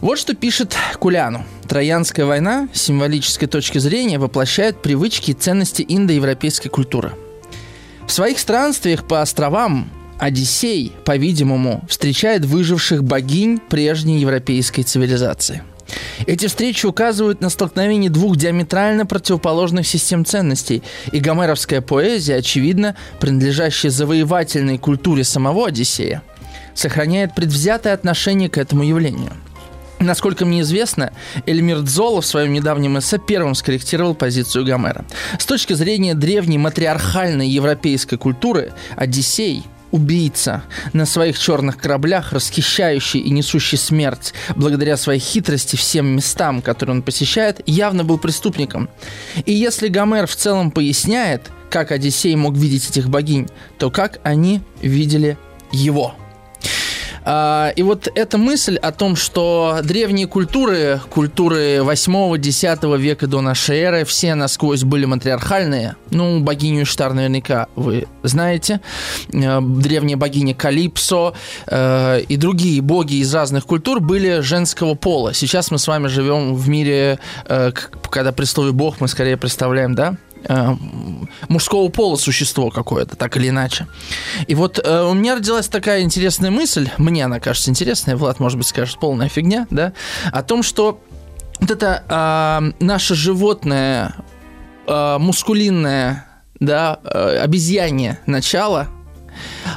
Вот что пишет Куляну. Троянская война с символической точки зрения воплощает привычки и ценности индоевропейской культуры. В своих странствиях по островам Одиссей, по-видимому, встречает выживших богинь прежней европейской цивилизации – Эти встречи указывают на столкновение двух диаметрально противоположных систем ценностей, и гомеровская поэзия, очевидно, принадлежащая завоевательной культуре самого Одиссея, сохраняет предвзятое отношение к этому явлению. Насколько мне известно, Эльмир Дзола в своем недавнем эссе первым скорректировал позицию Гомера. С точки зрения древней матриархальной европейской культуры, Одиссей – убийца, на своих черных кораблях, расхищающий и несущий смерть, благодаря своей хитрости всем местам, которые он посещает, явно был преступником. И если Гомер в целом поясняет, как Одиссей мог видеть этих богинь, то как они видели его – и вот эта мысль о том, что древние культуры, культуры 8-10 века до нашей эры, все насквозь были матриархальные. Ну, богиню Иштар наверняка вы знаете. Э, древняя богиня Калипсо э, и другие боги из разных культур были женского пола. Сейчас мы с вами живем в мире, когда при слове «бог» мы скорее представляем, да, э, мужского пола существо какое-то, так или иначе. И вот э, у меня родилась такая интересная мысль, мне она кажется интересная, Влад, может быть, скажет, полная фигня, да, о том, что вот это э, наше животное, э, мускулинное, да, э, обезьянье начало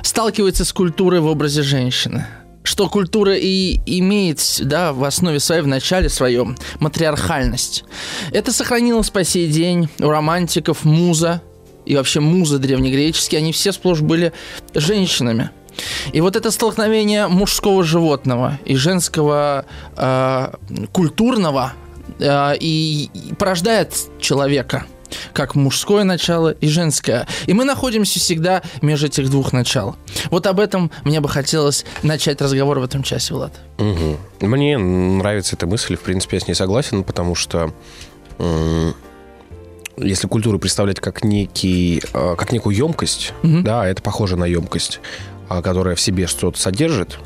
сталкивается с культурой в образе женщины что культура и имеет да, в основе своей, в начале своем, матриархальность. Это сохранилось по сей день у романтиков, муза, и вообще музы древнегреческие, они все сплошь были женщинами. И вот это столкновение мужского животного и женского э, культурного э, и, и порождает человека – как мужское начало и женское. И мы находимся всегда между этих двух начал. Вот об этом мне бы хотелось начать разговор в этом часе, Влад. Угу. Мне нравится эта мысль, в принципе, я с ней согласен, потому что если культуру представлять как некий, а, как некую емкость, угу. да, это похоже на емкость, а, которая в себе что-то содержит,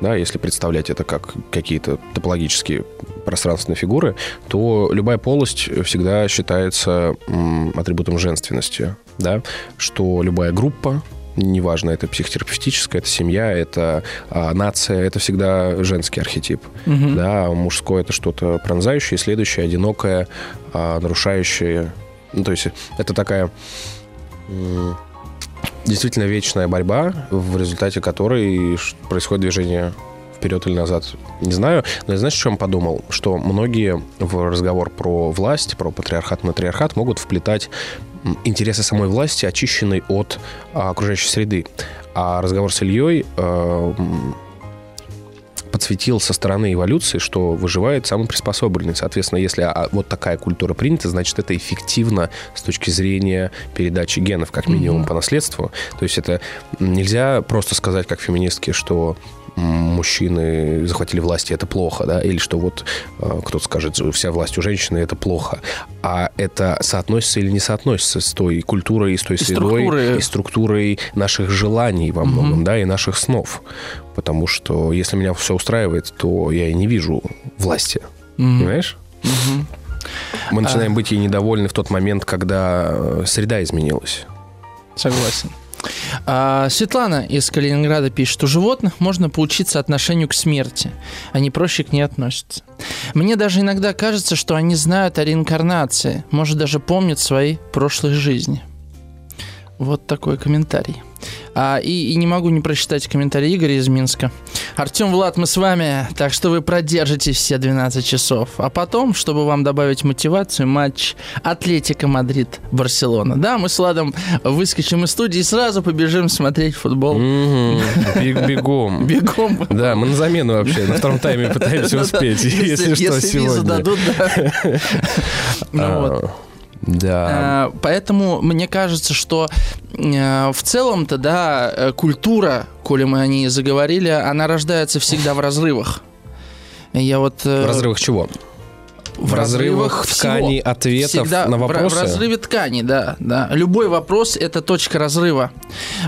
да, если представлять это как какие-то топологические пространственные фигуры, то любая полость всегда считается атрибутом женственности, да, что любая группа, неважно, это психотерапевтическая, это семья, это а, нация, это всегда женский архетип. Угу. Да, мужское это что-то пронзающее, следующее, одинокое, а, нарушающее. Ну, то есть это такая действительно вечная борьба, в результате которой происходит движение вперед или назад, не знаю. Но я знаешь, о чем подумал? Что многие в разговор про власть, про патриархат, матриархат могут вплетать интересы самой власти, очищенной от а, окружающей среды. А разговор с Ильей а, подсветил со стороны эволюции, что выживает самый приспособленный. Соответственно, если а, вот такая культура принята, значит, это эффективно с точки зрения передачи генов, как минимум mm-hmm. по наследству. То есть это нельзя просто сказать, как феминистки, что мужчины захватили власть, и это плохо, да, или что вот э, кто-то скажет, вся власть у женщины, это плохо. А это соотносится или не соотносится с той культурой, с той и средой, структуры. и структурой наших желаний во многом, угу. да, и наших снов. Потому что если меня все устраивает, то я и не вижу власти. Угу. Понимаешь? Угу. Мы начинаем а... быть ей недовольны в тот момент, когда э, среда изменилась. Согласен. А, Светлана из Калининграда пишет, у животных можно поучиться отношению к смерти. Они проще к ней относятся. Мне даже иногда кажется, что они знают о реинкарнации, может даже помнят свои прошлые жизни. Вот такой комментарий. А, и, и не могу не прочитать комментарий Игоря из Минска. Артем, Влад, мы с вами, так что вы продержите все 12 часов. А потом, чтобы вам добавить мотивацию, матч Атлетика Мадрид-Барселона. Да, мы с Владом выскочим из студии и сразу побежим смотреть футбол. [laughs] Бегом. Бегом. Да, мы на замену вообще. На втором тайме пытаемся [laughs] успеть, если что, сегодня. дадут, да. [laughs] Да. Э, поэтому мне кажется, что э, в целом-то, да, э, культура, коли мы о ней заговорили, она рождается всегда в разрывах. Я вот... В разрывах чего? В, в разрывах, разрывах ткани всего. ответов Всегда на вопросы? В, в разрыве ткани, да, да. Любой вопрос – это точка разрыва,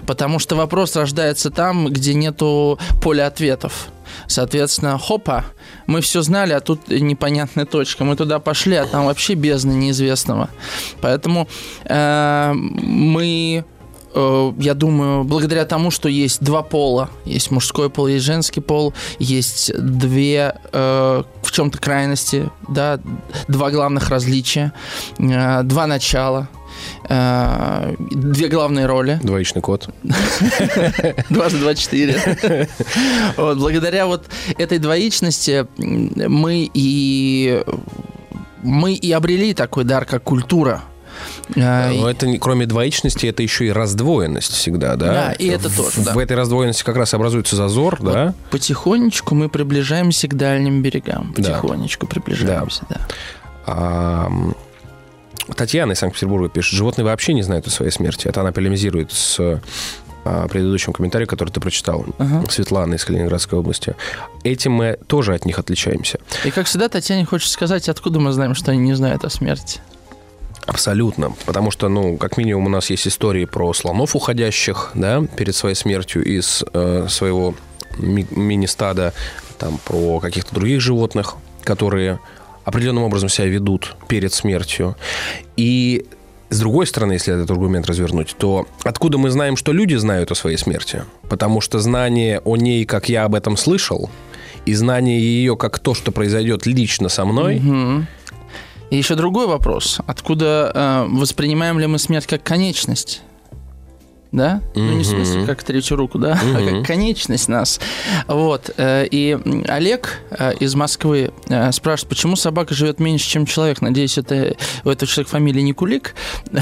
потому что вопрос рождается там, где нету поля ответов. Соответственно, хопа, мы все знали, а тут непонятная точка. Мы туда пошли, а там вообще бездна неизвестного. Поэтому э, мы э, я думаю, благодаря тому, что есть два пола, есть мужской пол, есть женский пол, есть две э, в чем-то крайности, да, два главных различия, э, два начала, две главные роли. Двоичный код. [laughs] Дважды два четыре. Вот, благодаря вот этой двоичности мы и мы и обрели такой дар, как культура. Э, Но это кроме двоичности, это еще и раздвоенность всегда, да? Да, и это В- тоже, да. В этой раздвоенности как раз образуется зазор, да? Потихонечку мы приближаемся к дальним берегам. Да. Потихонечку приближаемся, да. А, м, Татьяна из Санкт-Петербурга пишет, животные вообще не знают о своей смерти. Это она полемизирует с а, предыдущим комментарием, который ты прочитал. Ага. Светлана из Калининградской области. Этим мы тоже от них отличаемся. И как всегда, Татьяне хочет сказать, откуда мы знаем, что они не знают о смерти. Абсолютно. Потому что, ну, как минимум, у нас есть истории про слонов уходящих, да, перед своей смертью из э, своего ми- мини-стада, там, про каких-то других животных, которые определенным образом себя ведут перед смертью. И с другой стороны, если этот аргумент развернуть, то откуда мы знаем, что люди знают о своей смерти? Потому что знание о ней, как я об этом слышал, и знание ее как то, что произойдет лично со мной, Мгм. И еще другой вопрос. Откуда э, воспринимаем ли мы смерть как конечность? Да? Ну, не в смысле, как третью руку, да, а Мгм. как конечность нас. Вот. э, И Олег э, из Москвы э, спрашивает, почему собака живет меньше, чем человек? Надеюсь, это у этого человека фамилия не Кулик. [laughs]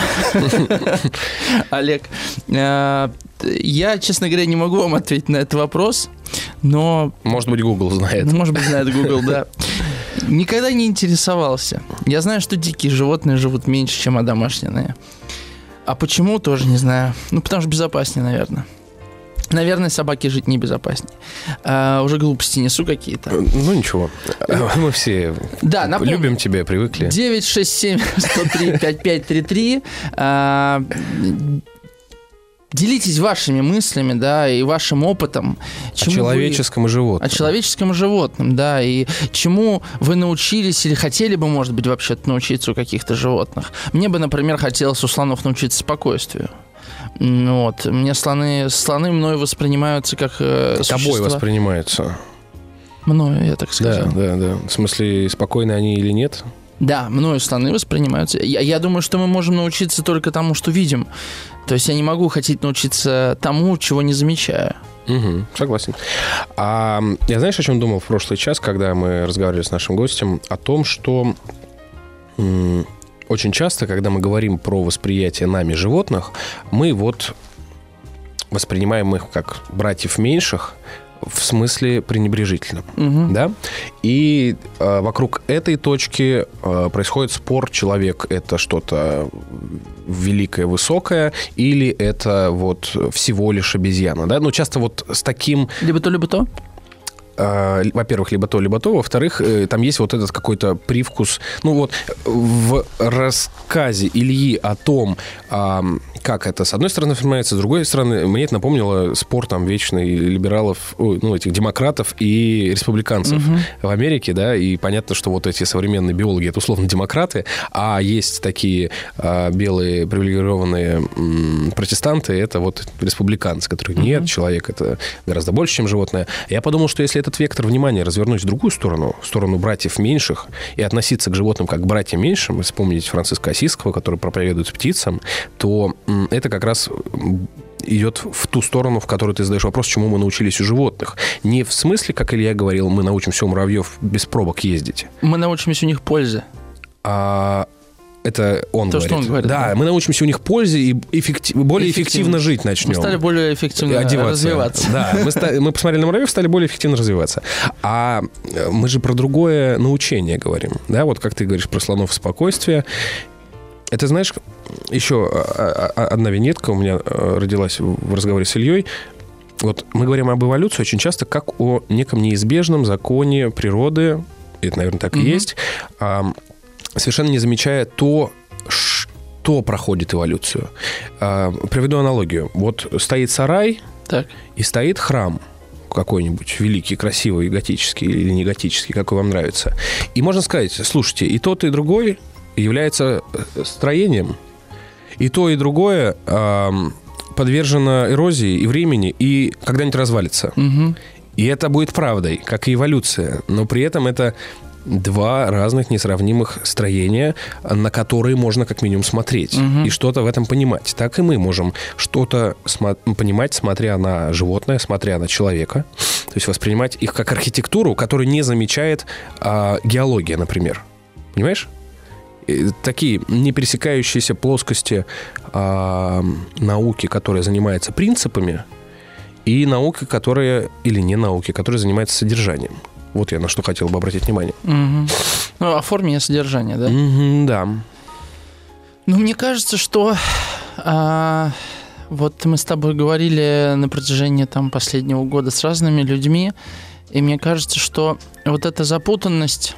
Олег. Я, честно говоря, не могу вам ответить на этот вопрос, но может быть, Google знает. ну, может быть, знает Google, да. Никогда не интересовался. Я знаю, что дикие животные живут меньше, чем одомашненные. А почему, тоже не знаю. Ну, потому что безопаснее, наверное. Наверное, собаки жить небезопаснее. А, уже глупости несу какие-то. Ну, ничего. [laughs] Мы все Да, напомню. любим тебя, привыкли. 967 103 5533. А, Делитесь вашими мыслями, да, и вашим опытом. О чему вы- человеческом и животном. О человеческом животном, да, и чему вы научились или хотели бы, может быть, вообще-то научиться у каких-то животных. Мне бы, например, хотелось у слонов научиться спокойствию. Вот. Мне слоны, слоны мною воспринимаются как э, Тобой существа- воспринимаются. Мною, я так Да, сказал. да, да. В смысле, спокойны они или нет? Да, мною слоны воспринимаются. Я, я думаю, что мы можем научиться только тому, что видим. То есть я не могу хотеть научиться тому, чего не замечаю. Угу, согласен. А я знаешь, о чем думал в прошлый час, когда мы разговаривали с нашим гостем? О том, что очень часто, когда мы говорим про восприятие нами животных, мы вот воспринимаем их как братьев меньших в смысле пренебрежительном. Мгм. да, и э, вокруг этой точки э, происходит спор, человек это что-то великое, высокое, или это вот всего лишь обезьяна, да, ну часто вот с таким, Либо то, либо то. э, во-первых, либо то, либо то, во-вторых, э, там есть вот этот какой-то привкус, ну вот в рассказе Ильи о том, как это с одной стороны воспринимается, с другой стороны, мне это напомнило спор там вечный либералов, ну, этих демократов и республиканцев в Америке, да, и понятно, что вот эти современные биологи, это условно демократы, а есть такие а, белые привилегированные м, протестанты, это вот республиканцы, которые нет, человек это гораздо больше, чем животное. Я подумал, что если этот вектор внимания развернуть в другую сторону, в сторону братьев меньших, и относиться к животным как к братьям меньшим, и вспомнить Франциска Осиского, который проповедует птицам, то это как раз идет в ту сторону, в которой ты задаешь вопрос, чему мы научились у животных. Не в смысле, как Илья говорил, мы научимся у муравьев без пробок ездить, Мы научимся у них пользы. а это он То, говорит. что он говорит, Да, да. мы научимся у них пользе и эффектив- более эффективно, Эффективно. жить начнем. Мы стали более эффективно одеваться. развиваться. Да, мы, ста- мы посмотрели на муравьев, стали более эффективно развиваться. А э, мы же про другое научение говорим. Да, вот как ты говоришь про слонов спокойствия. Это, знаешь, еще а, а, одна винетка у меня э, родилась в разговоре с Ильей. Вот мы говорим об эволюции очень часто как о неком неизбежном законе природы. Это, наверное, так и Мгм. есть. совершенно не замечая то, что проходит эволюцию. А, Приведу аналогию. Вот стоит сарай, Так. и стоит храм какой-нибудь великий, красивый, готический или не готический, какой вам нравится. И можно сказать, слушайте, и тот, и другой является э, строением, и то, и другое ам, подвержена эрозии и времени, и когда-нибудь развалится. Мгм. И это будет правдой, как и эволюция. Но при этом это два разных несравнимых строения, на которые можно как минимум смотреть и что-то в этом понимать. Так и мы можем что-то смо- понимать, смотря на животное, смотря на человека. То есть воспринимать их как архитектуру, которую не замечает а, геология, например. Понимаешь? И такие не пересекающиеся плоскости а, науки, которая занимается принципами, и науки, которые, или не науки, которые занимаются содержанием. Вот я на что хотел бы обратить внимание. Мгм. Ну, оформление содержания, да? Мгм, да. Ну, мне кажется, что а, вот мы с тобой говорили на протяжении там последнего года с разными людьми, и мне кажется, что вот эта запутанность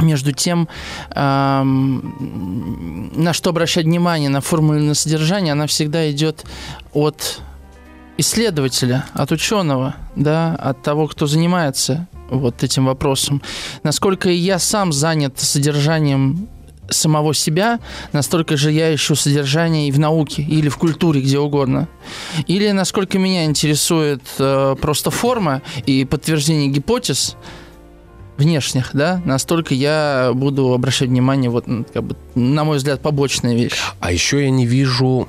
между тем, ам, на что обращать внимание, на формулу на содержание, она всегда идет от исследователя, от ученого, да, от того, кто занимается вот этим вопросом. Насколько я сам занят содержанием самого себя, настолько же я ищу содержание и в науке, или в культуре, где угодно. Или насколько меня интересует э, просто форма и подтверждение гипотез внешних, да, настолько я буду обращать внимание, вот, как бы, на мой взгляд, побочная вещь. А еще я не вижу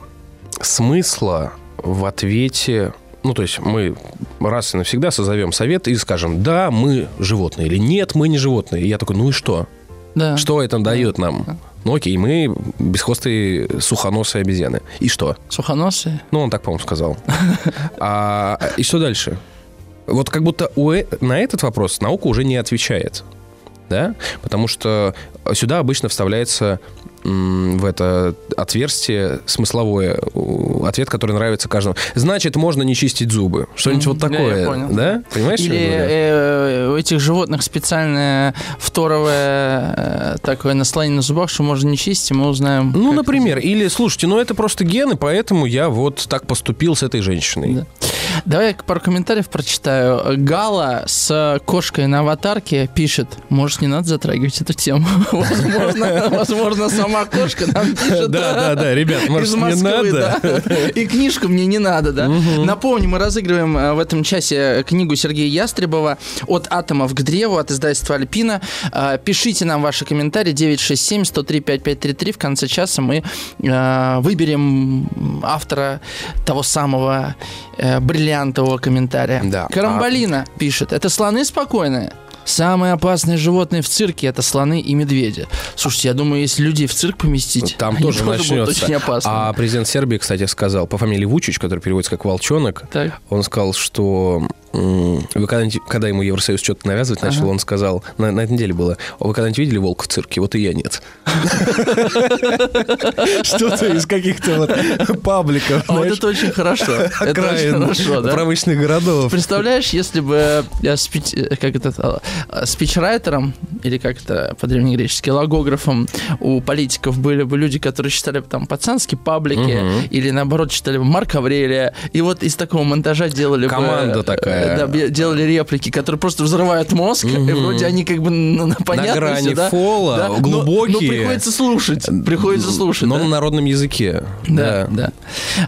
смысла в ответе. Ну, то есть мы раз и навсегда созовем совет и скажем, да, мы животные, или нет, мы не животные. И я такой, ну и что? Да. Что это дает нам? Ну окей, мы бесхвостые сухоносые обезьяны. И что? Сухоносые? Ну, он так, по-моему, сказал. [laughs] А, и что дальше? Вот как будто у э- на этот вопрос наука уже не отвечает. Да? Потому что сюда обычно вставляется в это отверстие смысловое ответ, который нравится каждому. Значит, можно не чистить зубы. Что-нибудь Мгм. вот Да, я такое. понял. Да? Понимаешь, Или э, у этих животных специальное второе э, такое наслоение на зубах, что можно не чистить, и мы узнаем. Ну, например, или, слушайте, ну это просто гены, поэтому я вот так поступил с этой женщиной. Да. Давай я пару комментариев прочитаю. Гала с кошкой на аватарке пишет, может, не надо затрагивать эту тему. [laughs] Возможно, возможно, сама кошка нам пишет. Да, да, да, ребят, может, не надо? И книжку мне не надо, да. Напомню, мы разыгрываем э, в этом часе книгу Сергея Ястребова «От атомов к древу» от издательства «Альпина». Э, Пишите нам ваши комментарии 967-103-5533. В конце часа мы э, выберем автора того самого э, бриллиантового комментария. Да. Карамбалина пишет. Это слоны спокойные? Самые опасные животные в цирке это слоны и медведи. Слушайте, я думаю, если людей в цирк поместить, Там они тоже будут начнется. очень опасны. А президент Сербии, кстати, сказал по фамилии Вучич, который переводится как волчонок, Так. он сказал, что вы когда-нибудь, когда ему Евросоюз что-то навязывать начал, он сказал, на, на этой неделе было, «А вы когда-нибудь видели волка в цирке? Вот и я нет. Что-то из каких-то вот пабликов, А вот это очень хорошо. Это очень хорошо, да? промышленных городов. Представляешь, если бы я э, как это, э, спичрайтером, или как это по-древнегречески, логографом у политиков были бы люди, которые читали бы там пацанские паблики, или наоборот читали бы Марка Аврелия, и вот из такого монтажа делали бы... Команда э, такая. Да, делали реплики, которые просто взрывают мозг, и Мгм. вроде они как бы ну, ну, понятны грани всё, да? фола, Да, но- глубокие. Но, приходится слушать, приходится слушать. Но да? на народном языке. Да, да.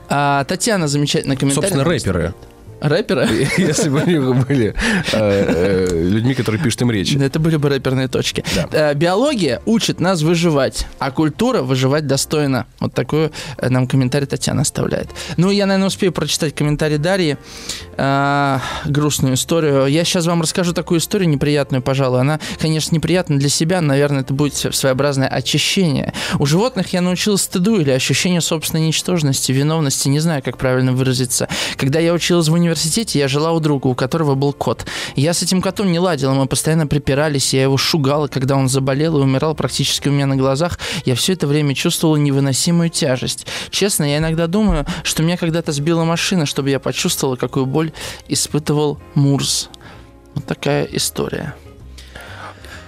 А, Татьяна замечательно комментарий. Собственно, рэперы. Рэперы? [laughs] Если бы они были э, э, людьми, которые пишут им речи. Это были бы рэперные точки. Э, Биология учит нас выживать, а культура выживать достойно. Вот такой э, нам комментарий Татьяна оставляет. Ну, я, наверное, успею прочитать комментарий Дарьи. Грустную историю. Я сейчас вам расскажу такую историю неприятную, пожалуй. Она, конечно, неприятна для себя. Наверное, это будет своеобразное очищение. У животных я научилась стыду или ощущению собственной ничтожности, виновности. Не знаю, как правильно выразиться. Когда я училась в университете, я жила у друга, у которого был кот. Я с этим котом не ладила, мы постоянно припирались, я его шугала, когда он заболел и умирал практически у меня на глазах. Я все это время чувствовала невыносимую тяжесть. Честно, я иногда думаю, что меня когда-то сбила машина, чтобы я почувствовала, какую боль испытывал Мурс. Вот такая история.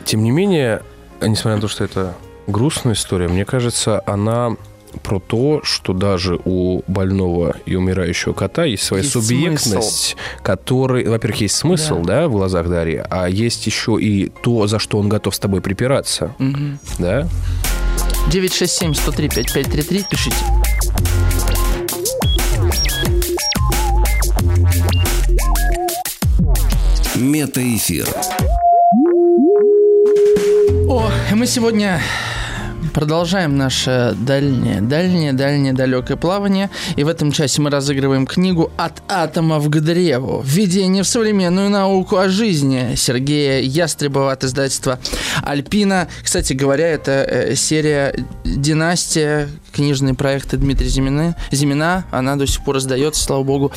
Тем не менее, несмотря на то, что это грустная история, мне кажется, она про то, что даже у больного и умирающего кота есть своя есть субъектность, смысл. который, во-первых, есть смысл, да. да, в глазах Дарьи, а есть еще и то, за что он готов с тобой припираться, угу. да. 967 103 5533 пишите. Метаэфир. О, мы сегодня продолжаем наше дальнее, дальнее, дальнее, далекое плавание. И в этом часе мы разыгрываем книгу «От атомов к древу. Введение в современную науку о жизни» Сергея Ястребова от издательства «Альпина». Кстати говоря, это э, серия «Династия», книжные проекты Дмитрия Зимина. Зимина, она до сих пор издается, слава богу.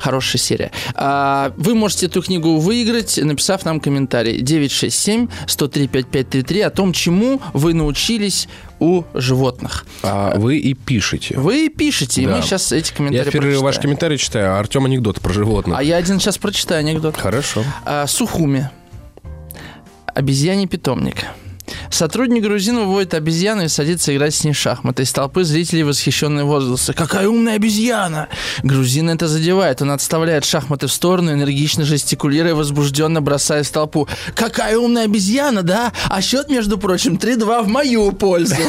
Хорошая серия. А, вы можете эту книгу выиграть, написав нам комментарий 967 103 5533 о том, чему вы научились у животных. А вы и пишете. Вы и пишете, и Да. мы сейчас эти Я комментарии ваш прочитаем. комментарий читаю, а Артем анекдот про животных. А я один сейчас прочитаю анекдот. Хорошо. А, Сухуми. Обезьяний питомник. Сотрудник грузин выводит обезьяну и садится играть с ней в шахматы. Из толпы зрителей восхищенные возгласы. «Какая умная обезьяна!» Грузин это задевает. Он отставляет шахматы в сторону, энергично жестикулируя, возбужденно бросая в толпу. «Какая умная обезьяна, да? А счет, между прочим, 3-2 в мою пользу!» [laughs]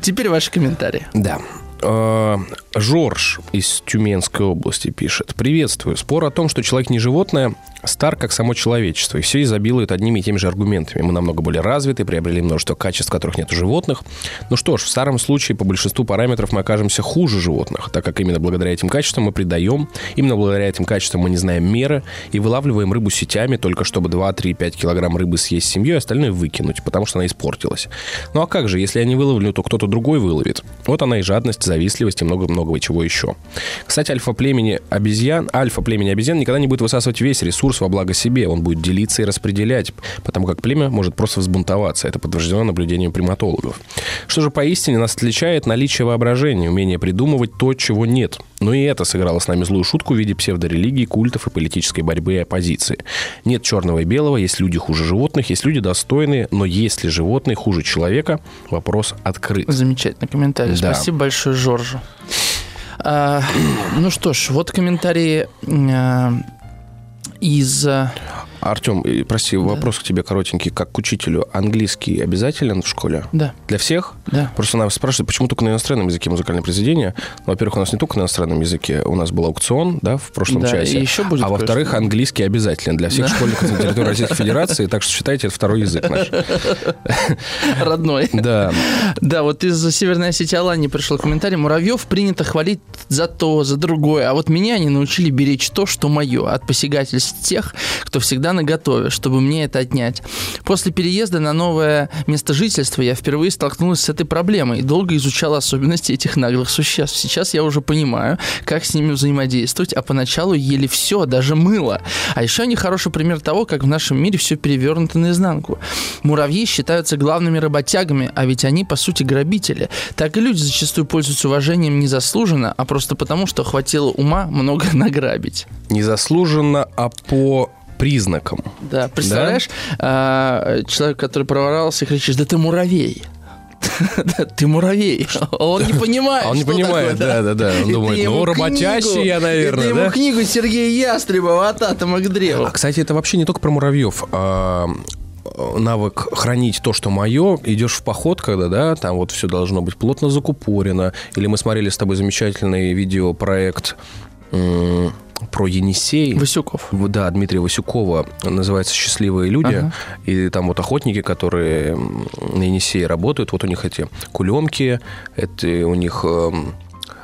Теперь ваши комментарии. Да. Жорж из Тюменской области пишет. Приветствую. Спор о том, что человек не животное, стар как само человечество. И все изобилует одними и теми же аргументами. Мы намного более развиты, приобрели множество качеств, которых нет у животных. Ну что ж, в старом случае по большинству параметров мы окажемся хуже животных, так как именно благодаря этим качествам мы придаем, именно благодаря этим качествам мы не знаем меры и вылавливаем рыбу сетями только чтобы 2, 3, 5 килограмм рыбы съесть семьей, а остальное выкинуть, потому что она испортилась. Ну а как же, если я не выловлю, то кто-то другой выловит. Вот она и жадность, завистливость и много-много чего еще. Кстати, альфа-племени обезьян, альфа-племени обезьян никогда не будет высасывать весь ресурс во благо себе. Он будет делиться и распределять, потому как племя может просто взбунтоваться. Это подтверждено наблюдением приматологов. Что же поистине нас отличает наличие воображения, умение придумывать то, чего нет. Но и это сыграло с нами злую шутку в виде псевдорелигии, культов и политической борьбы и оппозиции. Нет черного и белого, есть люди хуже животных, есть люди достойные, но есть ли животные хуже человека? Вопрос открыт. Замечательный комментарий. Да. Спасибо большое, Жоржу. А, ну что ж, вот комментарии а, из... Артем, прости, вопрос к тебе коротенький. Как к учителю, английский обязателен в школе? Да, Для всех? да. Просто нас спрашивают, почему только на иностранном языке музыкальное произведение. Ну, во-первых, у нас не только на иностранном языке. У нас был аукцион, да, в прошлом Да, часе. и еще будет а во-вторых, английский обязателен для всех школьников на территории Российской [laughs] Федерации. Так что считайте, это второй язык наш. [laughs] Родной. Да. Да, вот из Северной Осетии Алании пришел комментарий. Муравьев принято хвалить за то, за другое. А вот меня они научили беречь то, что мое, от посягательств тех, кто всегда наготове, чтобы мне это отнять. После переезда на новое место жительства я впервые столкнулась с этой проблемой и долго изучала особенности этих наглых существ. Сейчас я уже понимаю, как с ними взаимодействовать, а поначалу ели все, даже мыло. А еще они хороший пример того, как в нашем мире все перевернуто наизнанку. Муравьи считаются главными работягами, а ведь они, по сути, грабители. Так и люди зачастую пользуются уважением незаслуженно, а просто потому, что хватило ума много [laughs] награбить. Незаслуженно, а по признакам. Да, представляешь, а, человек, который проворовался, кричишь, да ты муравей. [laughs] Да, Ты муравей. Он не понимает. Он не понимает, такое, да-да-да. Он И думает, ну, работящий я, наверное, ты да? ему книгу Сергея Ястребова «От атома к древу». А, кстати, это вообще не только про муравьев. А, навык хранить то, что мое, идешь в поход, когда, да, там вот все должно быть плотно закупорено. Или мы смотрели с тобой замечательный видеопроект про Енисей. Васюков. Да, Дмитрия Васюкова называется «Счастливые люди». Ага. И там вот охотники, которые на Енисее работают, вот у них эти кулемки, это у них эм,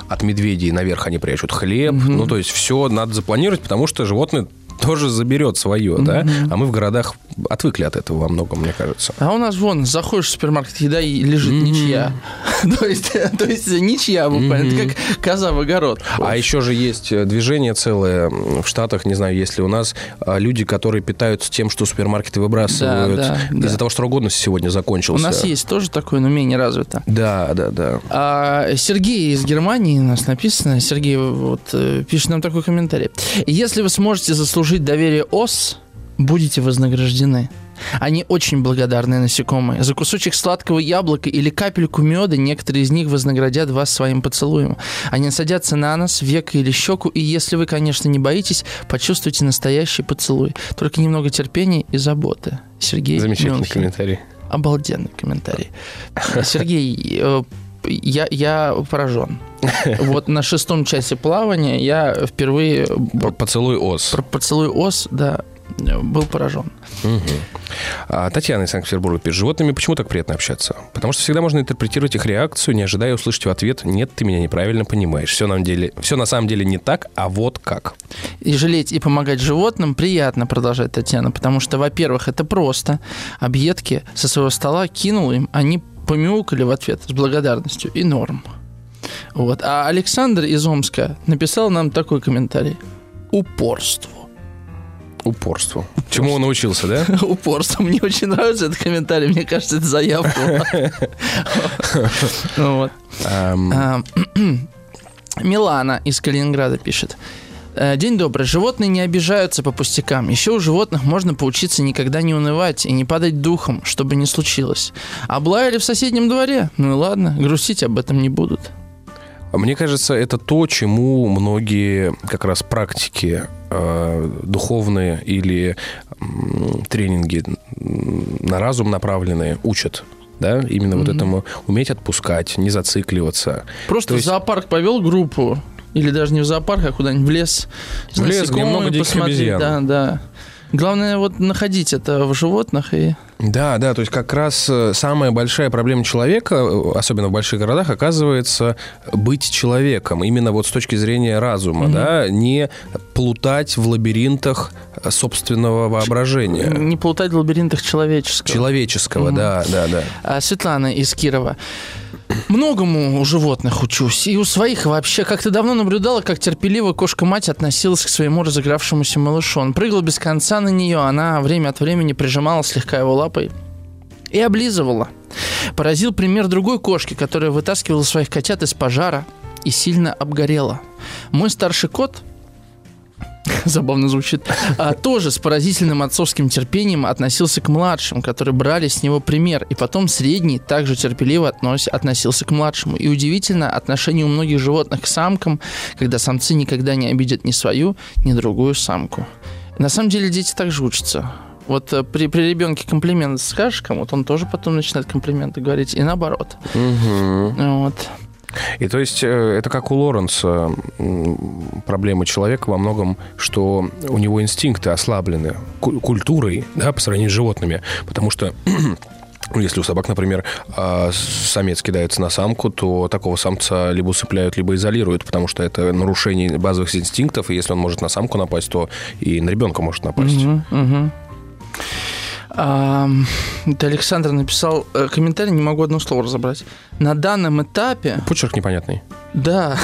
от медведей наверх они прячут хлеб. Ну, то есть все надо запланировать, потому что животное тоже заберет свое, да? А мы в городах отвыкли от этого во многом, мне кажется. А у нас вон, заходишь в супермаркет, еда и лежит ничья. [laughs] то, есть, то есть ничья буквально. Это как коза в огород. А еще же есть э, движение целое в Штатах, не знаю, есть ли у нас, а, люди, которые питаются тем, что супермаркеты выбрасывают Да, да, из-за да. того, что срок годности сегодня У закончился. нас есть тоже такое, но менее развито. Да, да, да. А Сергей из Германии, у нас написано, Сергей вот э, пишет нам такой комментарий. Если вы сможете заслужить доверие ОС, будете вознаграждены. Они очень благодарные насекомые. За кусочек сладкого яблока или капельку меда некоторые из них вознаградят вас своим поцелуем. Они садятся на нос, веко или щеку, и если вы, конечно, не боитесь, почувствуйте настоящий поцелуй. Только немного терпения и заботы. Сергей Замечательный Мюнхен. комментарий. Обалденный комментарий. Сергей, э, я, я поражен. [laughs] Вот на шестом часе плавания я впервые Поцелуй ос. поцелуй ос, да, был поражен. А, Татьяна из Санкт-Петербурга пишет, животными почему так приятно общаться? Потому что всегда можно интерпретировать их реакцию, не ожидая услышать в ответ «нет, ты меня неправильно понимаешь». Все на, деле, все на самом деле не так, а вот как. И жалеть и помогать животным приятно, продолжает Татьяна, потому что, во-первых, это просто. Объедки со своего стола кинул им, они помяукали в ответ с благодарностью и норм. Вот. А Александр из Омска написал нам такой комментарий. Упорству. Упорство. Чему он научился, да? [laughs] Упорство. Мне очень нравится этот комментарий. Мне кажется, это заявка. [laughs] А, [clears throat] Милана из Калининграда пишет. «Э, День добрый. Животные не обижаются по пустякам. Еще у животных можно поучиться никогда не унывать и не падать духом, чтобы не случилось. Облаяли в соседнем дворе? Ну и ладно, грустить об этом не будут. Мне кажется, это то, чему многие как раз практики э, духовные или м, тренинги на разум направленные учат. Да, именно вот Мгм. этому уметь отпускать, не зацикливаться. Просто То есть- в зоопарк повел группу, или даже не в зоопарк, а куда-нибудь в лес. В лес, где много диких посмотреть. обезьян. Да, да. Главное вот находить это в животных и... Да, да, то есть как раз э, самая большая проблема человека, э, особенно в больших городах, оказывается быть человеком, именно вот с точки зрения разума, Мгм. да, не плутать в лабиринтах э, собственного воображения. Не плутать в лабиринтах человеческого. Человеческого, Мгм. да, да, да. А, Светлана из Кирова. Многому у животных учусь. И у своих вообще. Как-то давно наблюдала, как терпеливо кошка-мать относилась к своему разыгравшемуся малышу. Он прыгал без конца на нее, она время от времени прижимала слегка его лапой и облизывала. Поразил пример другой кошки, которая вытаскивала своих котят из пожара и сильно обгорела. Мой старший кот [laughs] забавно звучит, а, тоже с поразительным отцовским терпением относился к младшим, которые брали с него пример, и потом средний также терпеливо относ- относился к младшему. И удивительно отношение у многих животных к самкам, когда самцы никогда не обидят ни свою, ни другую самку. На самом деле дети также учатся. Вот э, при, при ребенке комплимент скажешь кому-то, он тоже потом начинает комплименты говорить, и наоборот. Мгм. Вот. И то есть э, это как у Лоренса проблема человека во многом, что у него инстинкты ослаблены ку- культурой, да, по сравнению с животными, потому что [clears throat] ну, если у собак, например, а, самец кидается на самку, то такого самца либо усыпляют, либо изолируют, потому что это нарушение базовых инстинктов, и если он может на самку напасть, то и на ребенка может напасть. Мгм, мгм. Это Александр написал э, комментарий, не могу одно слово разобрать. На данном этапе, Почерк непонятный. Да,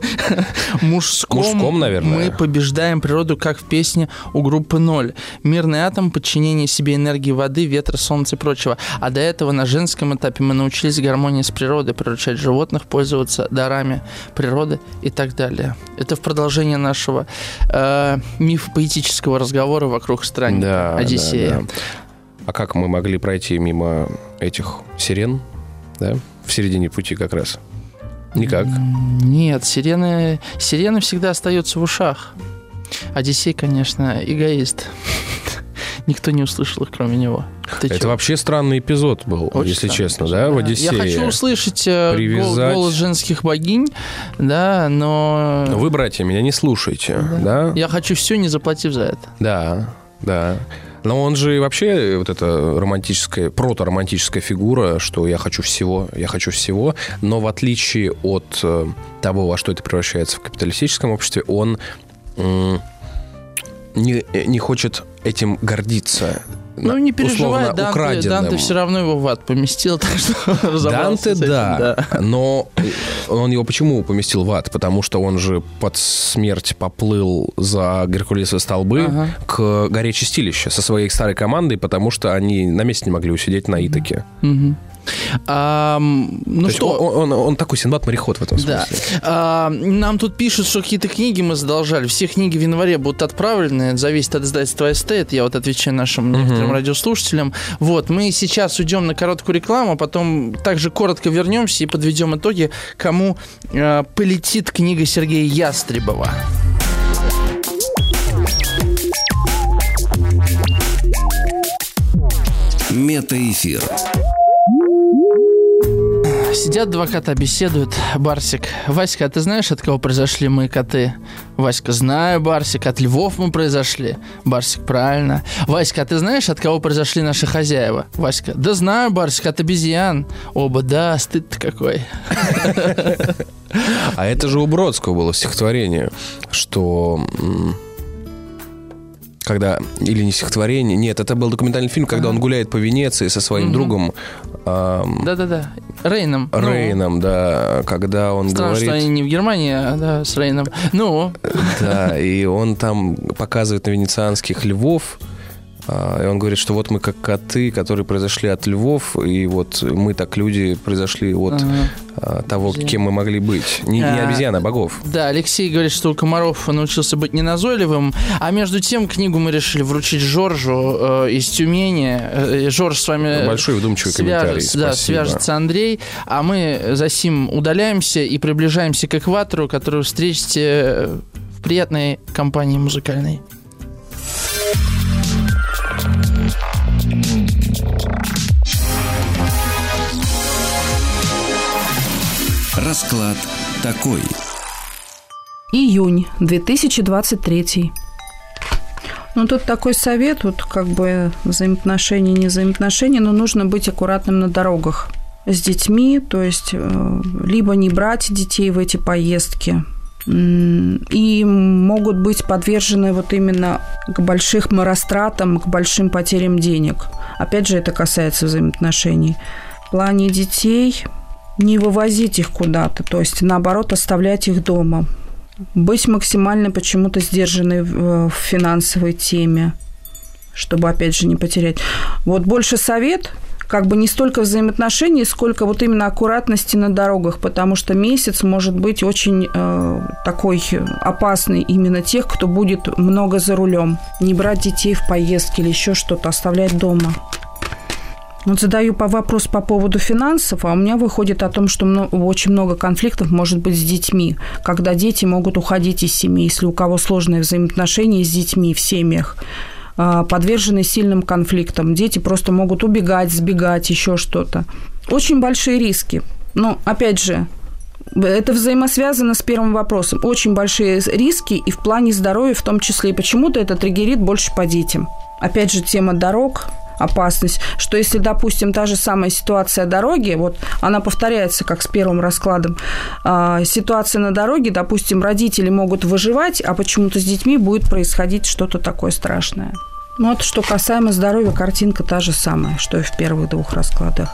[laughs] мужском, Мужском, наверное. мы побеждаем природу, как в песне у группы «Ноль». Мирный атом, подчинение себе энергии воды, ветра, солнца и прочего. А до этого на женском этапе мы научились гармонии с природой, приручать животных, пользоваться дарами природы и так далее. Это в продолжение нашего э, миф-поэтического разговора вокруг странника Да, Одиссея. да, да. А как мы могли пройти мимо этих сирен, да, в середине пути как раз? Никак. Нет, сирены, сирены всегда остаются в ушах. Одиссей, конечно, эгоист. [laughs] Никто не услышал их, кроме него. Ты Это чё? вообще странный эпизод был, Очень если странный честно, да, в Я Одиссее. хочу услышать э, Привязать. голос женских богинь, да, но Но Вы, братья, меня не слушаете, да? я хочу все, не заплатив за это. Да, да. Но он же вообще вот эта романтическая, прото-романтическая фигура, что я хочу всего, я хочу всего, но в отличие от э, того, во что это превращается в капиталистическом обществе, он не, не хочет этим гордиться. Ну, не переживай, условно Данте, украденным. Данте все равно его в ад поместил, [laughs] так что разобрался Данте, с этим, да, но он его почему поместил в ад? Потому что он же под смерть поплыл за Геркулесовые столбы Ага. к горе Чистилища со своей старой командой, потому что они на месте не могли усидеть на Итаке. Мгм. А, ну То что, он, он- он такой Синдбад-мореход в этом Да. смысле. А, нам тут пишут, что какие-то книги мы задолжали. Все книги в январе будут отправлены. Это зависит от издательства СТ. Это я вот отвечаю нашим некоторым радиослушателям. Вот, мы сейчас уйдем на короткую рекламу, а потом также коротко вернемся и подведем итоги, кому э, полетит книга Сергея Ястребова. Метаэфир. Сидят два кота, беседуют. Барсик, Васька, а ты знаешь, от кого произошли мы коты? Васька, знаю, Барсик, от львов мы произошли. Барсик, правильно. Васька, а ты знаешь, от кого произошли наши хозяева? Васька, да знаю, Барсик, от обезьян. Оба, да, стыд какой. [laughs] А это же у Бродского было стихотворение, что когда или не стихотворение, нет, это был документальный фильм, когда он гуляет по Венеции со своим другом. Да-да-да, Рейном. Ну. Рейном, да, когда он Странно, говорит... что они не в Германии, а да, с Рейном. Ну. Да, и он там показывает на венецианских львов, и он говорит, что вот мы как коты, которые произошли от львов, и вот мы так люди произошли от ага. того, Обезьян. кем мы могли быть. Не, а, не обезьяна, а богов. Да, Алексей говорит, что Комаров научился быть неназойливым, а между тем книгу мы решили вручить Жоржу э, из Тюмени. Э, Жорж с вами Большой вдумчивый комментарий. Да, свяжется Андрей, а мы за сим удаляемся и приближаемся к экватору, который встретите в приятной компании музыкальной. Расклад такой. Июнь 2023. Ну, тут такой совет, вот как бы взаимоотношения, не взаимоотношения, но нужно быть аккуратным на дорогах с детьми, то есть э, либо не брать детей в эти поездки, и могут быть подвержены вот именно к большим растратам, к большим потерям денег. Опять же, это касается взаимоотношений. В плане детей не вывозить их куда-то, то есть наоборот оставлять их дома. Быть максимально почему-то сдержанной в финансовой теме, чтобы опять же не потерять. Вот больше совет как бы не столько взаимоотношений, сколько вот именно аккуратности на дорогах, потому что месяц может быть очень э, такой опасный именно тех, кто будет много за рулем. Не брать детей в поездки или еще что-то, оставлять дома. Вот задаю по вопрос по поводу финансов, а у меня выходит о том, что очень много конфликтов может быть с детьми, когда дети могут уходить из семьи, если у кого сложные взаимоотношения с детьми в семьях а, подвержены сильным конфликтам. Дети просто могут убегать, сбегать, еще что-то. Очень большие риски. Но, опять же, это взаимосвязано с первым вопросом. Очень большие риски и в плане здоровья в том числе. И почему-то это триггерит больше по детям. Опять же, тема дорог, опасность, что если, допустим, та же самая ситуация дороги, вот она повторяется, как с первым раскладом, а, ситуация на дороге, допустим, родители могут выживать, а почему-то с детьми будет происходить что-то такое страшное. Ну, вот что касаемо здоровья, картинка та же самая, что и в первых двух раскладах.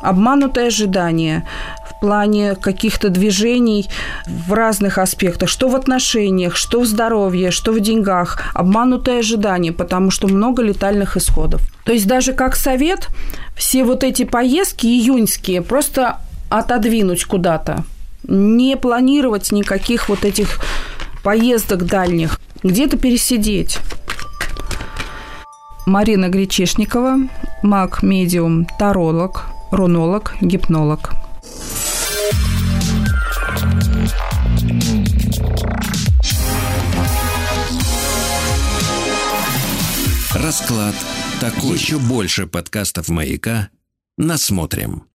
Обманутое ожидание в плане каких-то движений в разных аспектах, что в отношениях, что в здоровье, что в деньгах. Обманутое ожидание, потому что много летальных исходов. То есть даже как совет, все вот эти поездки июньские просто отодвинуть куда-то. Не планировать никаких вот этих поездок дальних. Где-то пересидеть. Марина Гречишникова, маг, медиум, таролог – рунолог, гипнолог. Расклад такой. Еще больше подкастов «Маяка» насмотрим.